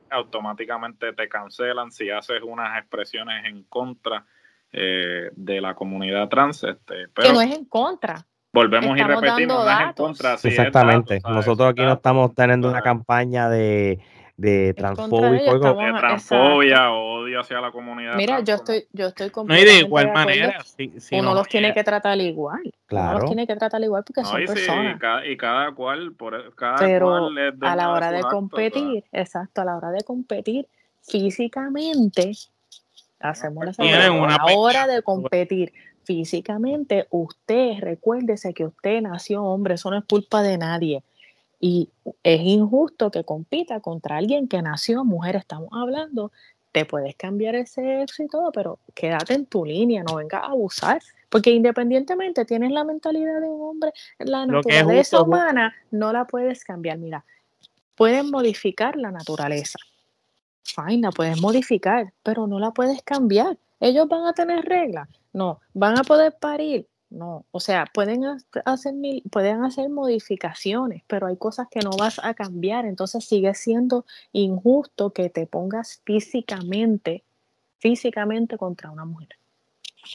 automáticamente te cancelan si haces unas expresiones en contra eh, de la comunidad trans. Este, pero que no es en contra. Volvemos y repetimos, no es en contra. Exactamente. Nosotros aquí no estamos teniendo una campaña de, de transfobia, de transfobia, odio hacia la comunidad. Mira, yo estoy, yo estoy No, y de igual manera. uno los tiene que tratar igual. Claro. Uno los tiene que tratar igual porque son personas. Y cada, y cada, cual, por, cada Pero a la hora de competir, exacto, a la hora de competir físicamente, hacemos la a la hora de competir físicamente, usted recuérdese que usted nació hombre, eso no es culpa de nadie. Y es injusto que compita contra alguien que nació mujer, estamos hablando, te puedes cambiar el sexo y todo, pero quédate en tu línea, no vengas a abusar, porque independientemente tienes la mentalidad de un hombre, la naturaleza humana no la puedes cambiar. Mira, pueden modificar la naturaleza, fine, la puedes modificar, pero no la puedes cambiar. Ellos van a tener reglas, no, van a poder parir, no, o sea, pueden hacer, pueden hacer modificaciones, pero hay cosas que no vas a cambiar, entonces sigue siendo injusto que te pongas físicamente, físicamente contra una mujer.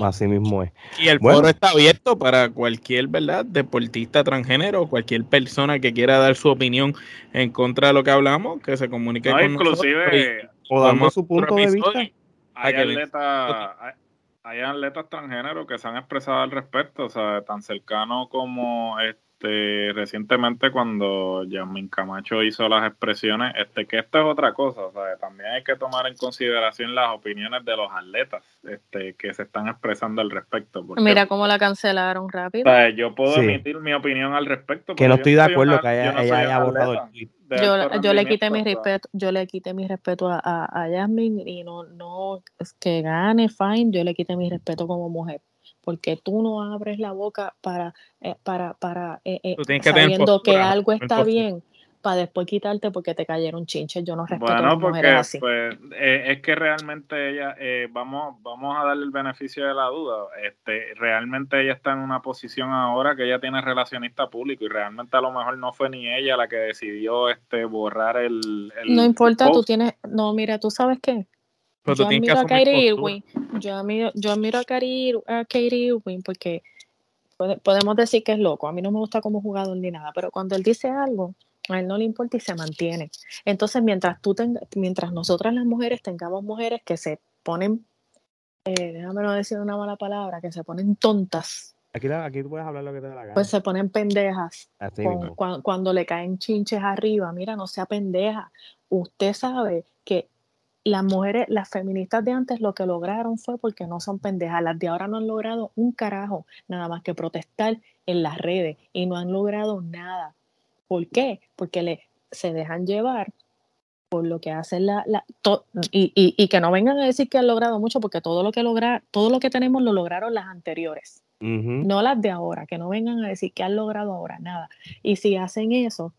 Así mismo es. Y el foro está abierto para cualquier, ¿verdad? Deportista transgénero, cualquier persona que quiera dar su opinión en contra de lo que hablamos, que se comunique con inclusive, o damos su punto de vista. Hay atletas, hay, atletas transgéneros que se han expresado al respecto, o sea, tan cercano como este este, recientemente cuando Yasmin Camacho hizo las expresiones, este, que esto es otra cosa, o sea, también hay que tomar en consideración las opiniones de los atletas este, que se están expresando al respecto. Mira cómo la cancelaron rápido. yo puedo emitir mi opinión al respecto. Que no estoy de acuerdo que ella, haya abordado el tweet. Yo, yo, le quité mi respeto, yo le quité mi respeto a, a, a Yasmin y no, no es que gane, fine, yo le quité mi respeto como mujer porque tú no abres la boca para, eh, para, para eh, eh, sabiendo que, algo está bien para después quitarte porque te cayeron chinches. Yo no respeto a las mujeres así. Pues, es que realmente ella, vamos, vamos a darle el beneficio de la duda. Este, realmente ella está en una posición ahora que ella tiene relacionista público y realmente a lo mejor no fue ni ella la que decidió este borrar el. no importa, tú tienes, no, mira, tú sabes qué, yo admiro a Katie Irwin. Yo admiro, yo admiro a, Katie, Irwin porque podemos decir que es loco. A mí no me gusta como jugador ni nada, pero cuando él dice algo, a él no le importa y se mantiene. Entonces, mientras tú mientras nosotras las mujeres tengamos mujeres que se ponen, eh, déjame no decir una mala palabra, que se ponen tontas. Aquí, aquí tú puedes hablar lo que te da la gana. Pues se ponen pendejas cuando le caen chinches arriba. Mira, no sea pendeja. Usted sabe que las mujeres, las feministas de antes lo que lograron fue porque no son pendejas. Las de ahora no han logrado un carajo, nada más que protestar en las redes y no han logrado nada. ¿Por qué? Porque le, se dejan llevar por lo que hacen la, la y, y, que no vengan a decir que han logrado mucho porque todo lo que logra, todo lo que tenemos lo lograron las anteriores, no las de ahora, que no vengan a decir que han logrado ahora nada. Y si hacen eso,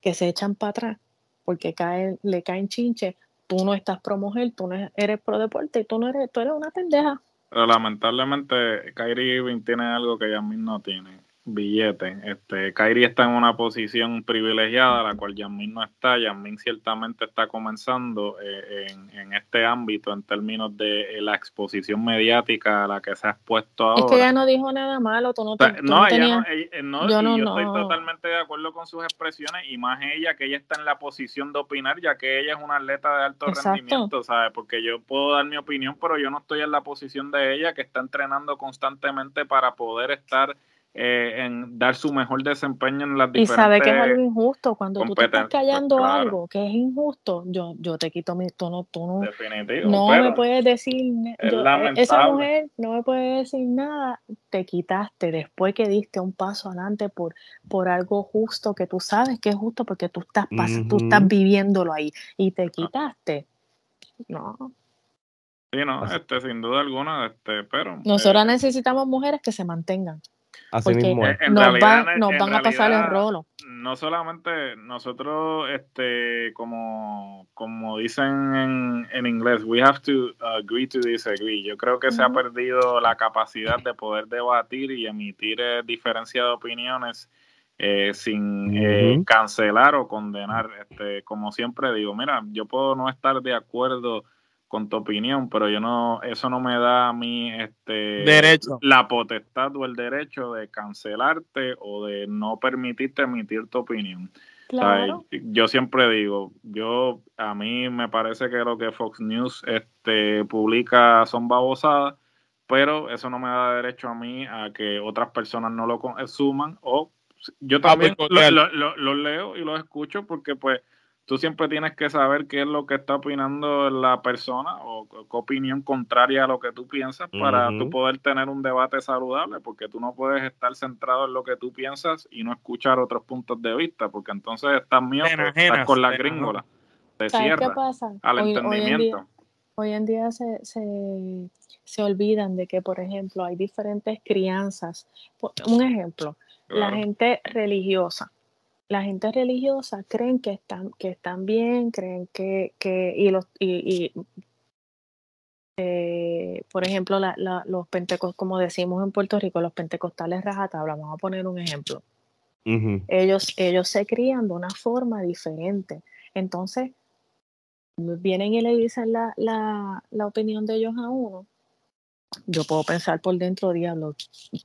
que se echan para atrás porque caen, le caen chinches tú no estás pro mujer, tú no eres pro deporte y tú no eres, tú eres una pendeja. Pero lamentablemente Kyrie Irving tiene algo que Yasmin no tiene billete. Este, Kairi está en una posición privilegiada, la cual Yasmin no está. Yasmin ciertamente está comenzando eh, en, este ámbito en términos de eh, la exposición mediática a la que se ha expuesto ahora. Es que ella no dijo nada malo, tú no, te, no, ella no, yo, no, yo estoy totalmente de acuerdo con sus expresiones y más ella que ella está en la posición de opinar, ya que ella es una atleta de alto rendimiento, ¿sabes? Porque yo puedo dar mi opinión, pero yo no estoy en la posición de ella que está entrenando constantemente para poder estar eh, en dar su mejor desempeño en las diferentes Y sabe que es algo injusto. Cuando tú te estás callando algo que es injusto, yo, yo te quito mi tono, tú no, no me puedes decir, eh, esa mujer no me puede decir nada, te quitaste después que diste un paso adelante por, por algo justo que tú sabes que es justo porque tú estás, tú estás viviéndolo ahí y te quitaste. No. Sí, no, este, sin duda alguna, este, pero... Nosotras eh, necesitamos mujeres que se mantengan porque nos, van a pasar el rolo. No solamente nosotros, este, como, como dicen en, en inglés, we have to agree to disagree. Yo creo que se ha perdido la capacidad de poder debatir y emitir eh, diferencias de opiniones eh, sin eh, cancelar o condenar. Este, como siempre digo, mira, yo puedo no estar de acuerdo con tu opinión, pero yo no, eso no me da a mí este derecho. la potestad o el derecho de cancelarte o de no permitirte emitir tu opinión. yo siempre digo, yo a mí me parece que lo que Fox News este publica son babosadas, pero eso no me da derecho a mí a que otras personas no lo consuman o yo ah, pues, también lo, lo leo y lo escucho porque pues tú siempre tienes que saber qué es lo que está opinando la persona o qué opinión contraria a lo que tú piensas para tú poder tener un debate saludable, porque tú no puedes estar centrado en lo que tú piensas y no escuchar otros puntos de vista, porque entonces estás mío, estás con la gringola, te cierra al entendimiento. Hoy en día, se, se, se, olvidan de que, por ejemplo, hay diferentes crianzas. Un ejemplo, la gente religiosa la gente religiosa creen que están, que están bien, creen que, que y los, y, eh, por ejemplo, la, los pentecostales, como decimos en Puerto Rico, los pentecostales rajatabla, vamos a poner un ejemplo. ellos, ellos se crían de una forma diferente. Entonces, vienen y le dicen la, la, la opinión de ellos a uno. Yo puedo pensar por dentro, diablo,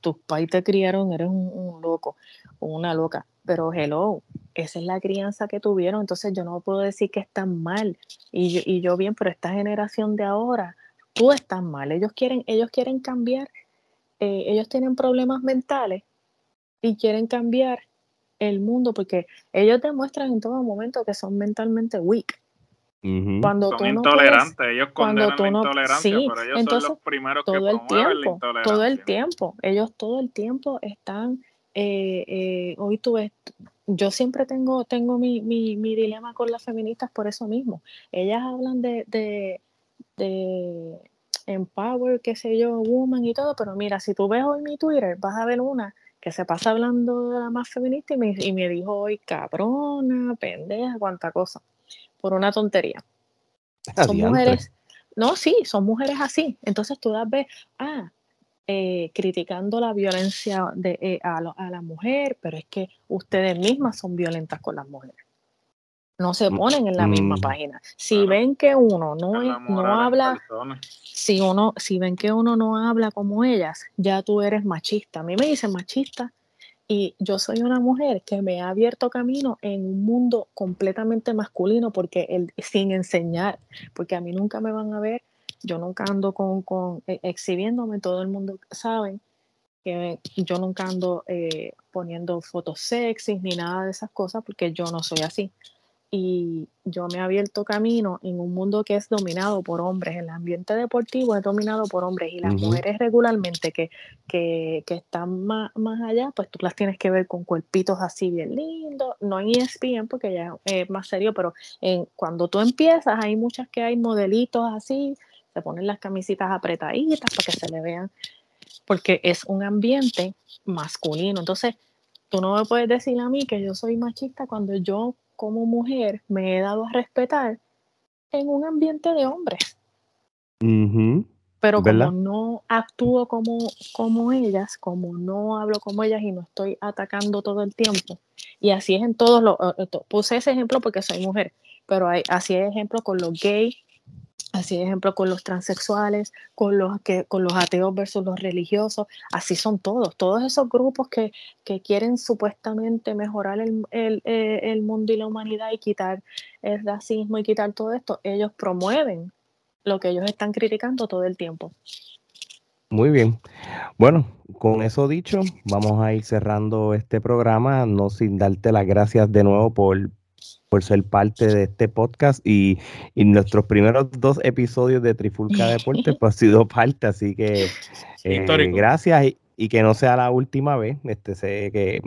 tus pais te criaron, eres un, un loco una loca. Pero hello, esa es la crianza que tuvieron, entonces yo no puedo decir que están mal. Y yo, y yo bien, pero esta generación de ahora, tú estás mal, ellos quieren, ellos quieren cambiar, eh, ellos tienen problemas mentales y quieren cambiar el mundo, porque ellos demuestran en todo momento que son mentalmente weak. Cuando son tú intolerantes, ellos cuando tú intolerancia, sí, pero ellos son los primeros todo que el tiempo, Todo el tiempo, ellos todo el tiempo están, eh, eh, hoy tú ves, yo siempre tengo, tengo mi, mi, mi, dilema con las feministas por eso mismo. Ellas hablan de, de, de empower, qué sé yo, woman y todo, pero mira, si tú ves hoy mi Twitter, vas a ver una que se pasa hablando de la más feminista y me, y me dijo hoy cabrona, pendeja, cuánta cosa por una tontería. Son mujeres, no, sí, son mujeres así. Entonces tú das ves, ah, eh, criticando la violencia de, eh, a, la mujer, pero es que ustedes mismas son violentas con las mujeres. No se mm, ponen en la misma mm. página. Si ven que uno no, no habla, si uno, si ven que uno no habla como ellas, ya tú eres machista. A mí me dicen machista y yo soy una mujer que me ha abierto camino en un mundo completamente masculino porque el, sin enseñar, porque a mí nunca me van a ver, yo nunca ando con, con eh, exhibiéndome, todo el mundo sabe que yo nunca ando eh, poniendo fotos sexys ni nada de esas cosas porque yo no soy así y yo me he abierto camino en un mundo que es dominado por hombres. El ambiente deportivo es dominado por hombres y las mujeres regularmente que, que, que están más, más, allá, pues tú las tienes que ver con cuerpitos así bien lindos, no en ESPN porque ya es más serio, pero en, cuando tú empiezas hay muchas que hay modelitos así, se ponen las camisitas apretaditas para que se le vean, porque es un ambiente masculino. Entonces, tú no me puedes decir a mí que yo soy machista cuando yo como mujer me he dado a respetar en un ambiente de hombres. Pero como no actúo como, como ellas, como no hablo como ellas y no estoy atacando todo el tiempo, y así es en todos los, eh, eh, puse ese ejemplo porque soy mujer, pero hay, así es ejemplo con los gays, Así, ejemplo, con los transexuales, con los, que, con los ateos versus los religiosos, así son todos. Todos esos grupos que, que quieren supuestamente mejorar el, el, eh, el, mundo y la humanidad y quitar el racismo y quitar todo esto, ellos promueven lo que ellos están criticando todo el tiempo. Muy bien. Bueno, con eso dicho, vamos a ir cerrando este programa, no sin darte las gracias de nuevo por, por ser parte de este podcast y, nuestros primeros dos episodios de Trifulca Deportes pues ha sido parte, así que eh, gracias y, que no sea la última vez. Este sé que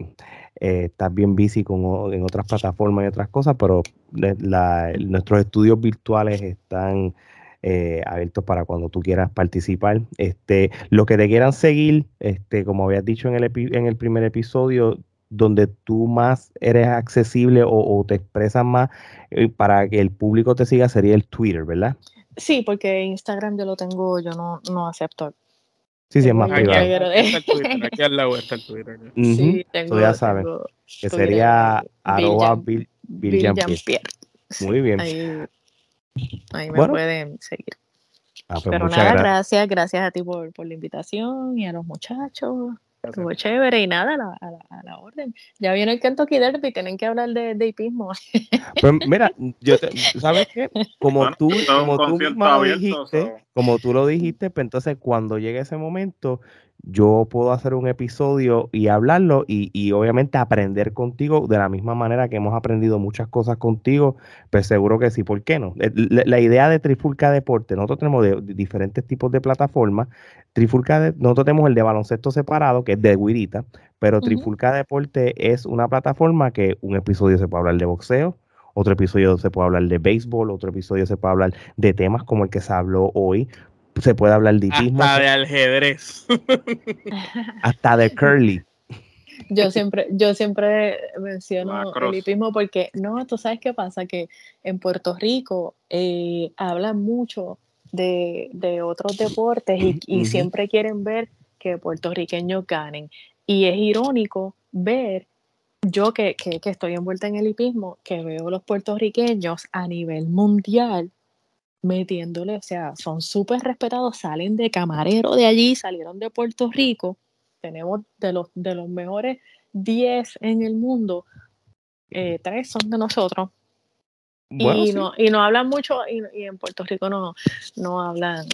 eh, estás bien busy con, en otras plataformas y otras cosas, pero nuestros estudios virtuales están eh, abiertos para cuando tú quieras participar. Este, lo que te quieran seguir, este, como habías dicho en el, en el primer episodio, donde tú más eres accesible o, te expresas más eh, para que el público te siga sería el Twitter, ¿verdad? Sí, porque Instagram yo lo tengo, yo no, no acepto. Sí, sí, es más privado. Aquí, al lado está el Twitter. Sí, tengo, tú ya sabes. que sería arroba Bill, Muy bien. Ahí, me pueden seguir. Ah, pues Pero nada, gracias. gracias, a ti por, por la invitación y a los muchachos. Estuvo chévere y nada, a la, a la, orden. Ya viene el Kentucky Derby, tienen que hablar de, de hipismo. Pues mira, yo ¿sabes qué? Como tú, como tú lo dijiste, como tú lo dijiste, pues entonces cuando llegue ese momento, yo puedo hacer un episodio y hablarlo y, obviamente aprender contigo de la misma manera que hemos aprendido muchas cosas contigo, pues seguro que sí, ¿por qué no? Eh, la, idea de Trifulca Deporte, nosotros tenemos de, diferentes tipos de plataformas, Trifulca, nosotros tenemos el de baloncesto separado, que es de Guirita, pero Trifulca Deporte es una plataforma que un episodio se puede hablar de boxeo, otro episodio se puede hablar de béisbol, otro episodio se puede hablar de temas como el que se habló hoy, se puede hablar de hipismo. Hasta de ajedrez. hasta de curly. Yo siempre, yo siempre menciono el hipismo porque, no, tú sabes qué pasa, que en Puerto Rico eh, hablan mucho de, otros deportes y, siempre quieren ver que puertorriqueños ganen. Y es irónico ver, yo que, que, que estoy envuelta en el hipismo, que veo los puertorriqueños a nivel mundial metiéndole, o sea, son súper respetados, salen de camarero de allí, salieron de Puerto Rico, tenemos de los, de los mejores 10 en el mundo, eh, tres son de nosotros. y, no, y no hablan mucho, y, en Puerto Rico no, no hablan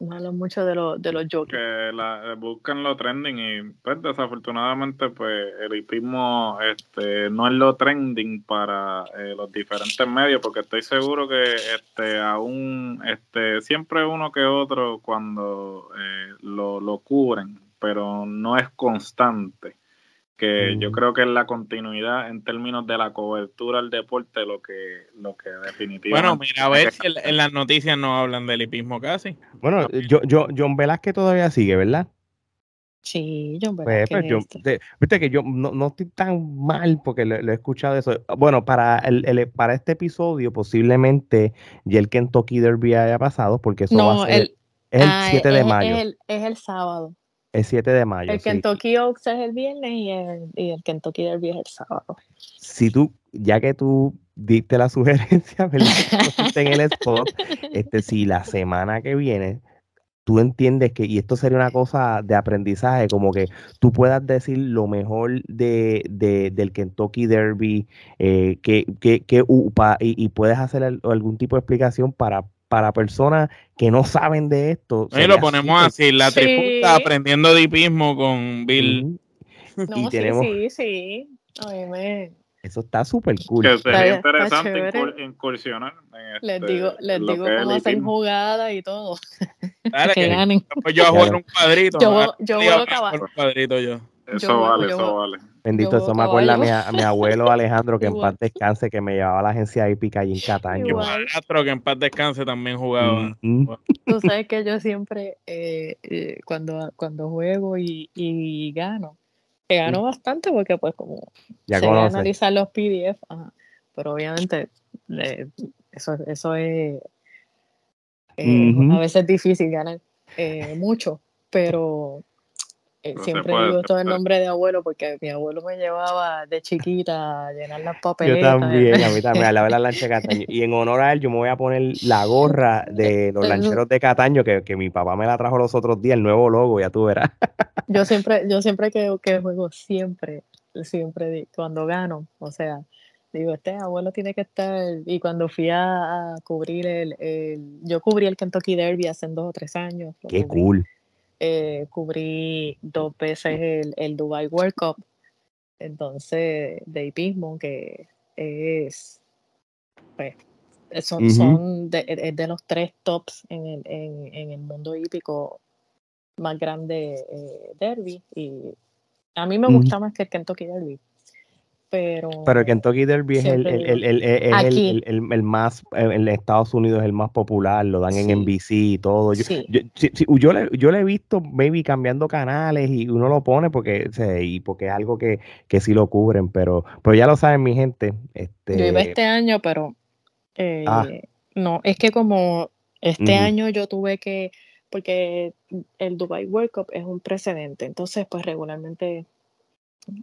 hablan mucho de, lo, de los jokers. Que la, buscan lo trending y pues desafortunadamente pues el hipismo este, no es lo trending para eh, los diferentes medios porque estoy seguro que este aún este siempre uno que otro cuando eh, lo, lo cubren pero no es constante que yo creo que es la continuidad en términos de la cobertura al deporte lo que lo que definitivamente bueno mira a ver si en, las noticias no hablan del hipismo casi bueno yo, yo John Velázquez todavía sigue verdad Sí, John pues, pues, Velázquez. viste que yo no, estoy tan mal porque lo, he escuchado eso. Bueno, para el, para este episodio posiblemente ya el Kentucky Derby haya pasado porque eso va a ser el, es el 7 de mayo. es el sábado. El 7 de mayo. El Kentucky Oaks es el viernes y el, y el Kentucky Derby es el sábado. Si tú, ya que tú diste la sugerencia, ¿verdad? en el spot, este, si la semana que viene tú entiendes que, y esto sería una cosa de aprendizaje, como que tú puedas decir lo mejor de, de del Kentucky Derby, eh, que, que, que y, y, puedes hacer algún tipo de explicación para para personas que no saben de esto. Y lo ponemos así, la sí. aprendiendo dipismo con Bill. No, sí, sí, sí. Eso está súper cool. Que sería interesante incursionar. En les este, digo, les digo cómo hacen jugadas y todo. que, ganen. Pues yo voy a jugar un cuadrito. Yo, yo voy a acabar. Un cuadrito yo. Eso vale, eso vale. Bendito, eso me acuerda a mi, a mi, abuelo Alejandro, que en paz descanse, que me llevaba a la agencia hípica allí en Cataño. Igual. que en paz descanse también jugaba. Tú sabes que yo siempre, eh, eh, cuando, cuando juego y, y gano, que gano bastante porque pues como ya se analizar los PDF, pero obviamente eso, eso es eh, a veces difícil ganar mucho, pero eh, siempre digo todo el nombre de abuelo porque mi abuelo me llevaba de chiquita a llenar las papeletas. Yo también, a mí también, a la lancha de Cataño. Y en honor a él, yo me voy a poner la gorra de los lancheros de Cataño que, que mi papá me la trajo los otros días, el nuevo logo, ya tú verás. Yo siempre, yo siempre que, que juego, siempre, siempre cuando gano, o sea, digo, este abuelo tiene que estar. Y cuando fui a, cubrir el, el, Yo cubrí el Kentucky Derby hace dos o tres años. Qué cool eh, cubrí dos veces el, el, Dubai World Cup, entonces de hipismo, que es, pues, son, son de, es de los tres tops en el, en, en el mundo hípico más grande eh, derby. Y a mí me gusta más que el Kentucky Derby pero, pero el Kentucky Derby es, el, el, el, el, más, en Estados Unidos es el más popular, lo dan en NBC y todo. Yo, yo, le, yo le he visto, maybe cambiando canales y uno lo pone porque, y porque es algo que, que sí lo cubren, pero, pero ya lo saben mi gente. Este, yo iba este año, pero eh, ah. no, es que como este año yo tuve que, porque el Dubai World Cup es un precedente, entonces pues regularmente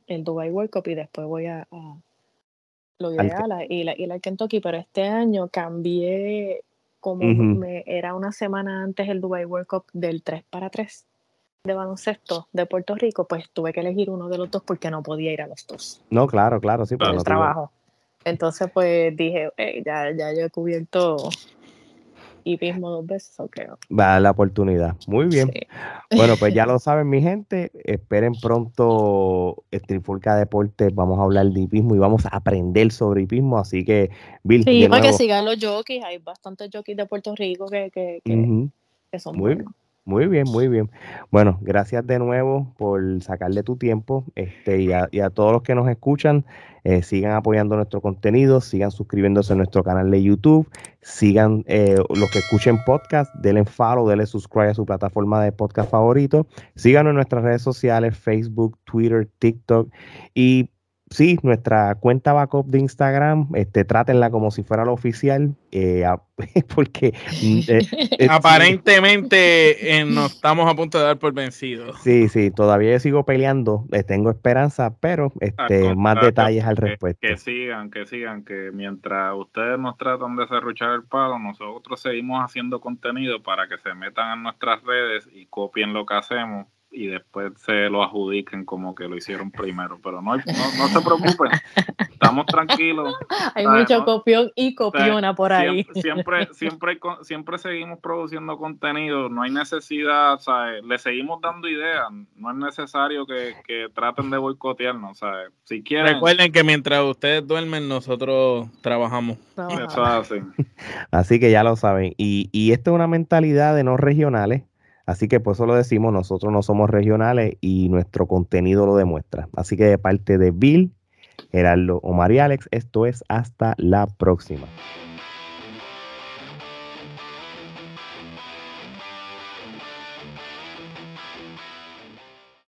el Dubai World Cup y después voy a, lo ideal a y la, y la Kentucky, pero este año cambié como me, era una semana antes el Dubai World Cup del 3 para 3 de baloncesto de Puerto Rico, pues tuve que elegir uno de los dos porque no podía ir a los dos. No, claro, claro, sí, por el trabajo. Entonces, pues dije, ya, ya yo he cubierto y mismo dos veces, creo. Va a dar la oportunidad. Muy bien. Bueno, pues ya lo saben, mi gente. Esperen pronto Trifulca Deporte. Vamos a hablar de hipismo y vamos a aprender sobre hipismo. Así que, Bill. Sí, para que sigan los jockeys. Hay bastantes jockeys de Puerto Rico que, que, que, son muy, buenos. Muy bien, muy bien. Bueno, gracias de nuevo por sacarle tu tiempo este, y, a, y a todos los que nos escuchan. Eh, sigan apoyando nuestro contenido, sigan suscribiéndose a nuestro canal de YouTube, sigan eh, los que escuchen podcast, denle follow, denle subscribe a su plataforma de podcast favorito, síganos en nuestras redes sociales, Facebook, Twitter, TikTok y sí, nuestra cuenta backup de Instagram, este, trátenla como si fuera la oficial, eh, porque mm, eh, eh, aparentemente nos estamos a punto de dar por vencidos. Sí, sí, todavía sigo peleando, tengo esperanza, pero este, más detalles al respecto. Que, sigan, que sigan, que mientras ustedes nos tratan de cerruchar el palo, nosotros seguimos haciendo contenido para que se metan en nuestras redes y copien lo que hacemos y después se lo adjudiquen como que lo hicieron primero. Pero no, no, se preocupen, estamos tranquilos. Hay mucho copión y copiona por ahí. Siempre, siempre, siempre, seguimos produciendo contenido, no hay necesidad, le seguimos dando ideas, no es necesario que, traten de boicotearnos. Si quieren, Recuerden que mientras ustedes duermen, nosotros trabajamos. así. así que ya lo saben. Y, y esto es una mentalidad de no regionales Así que por eso lo decimos, nosotros no somos regionales y nuestro contenido lo demuestra. Así que de parte de Bill, Gerardo, Omar y Alex, esto es hasta la próxima.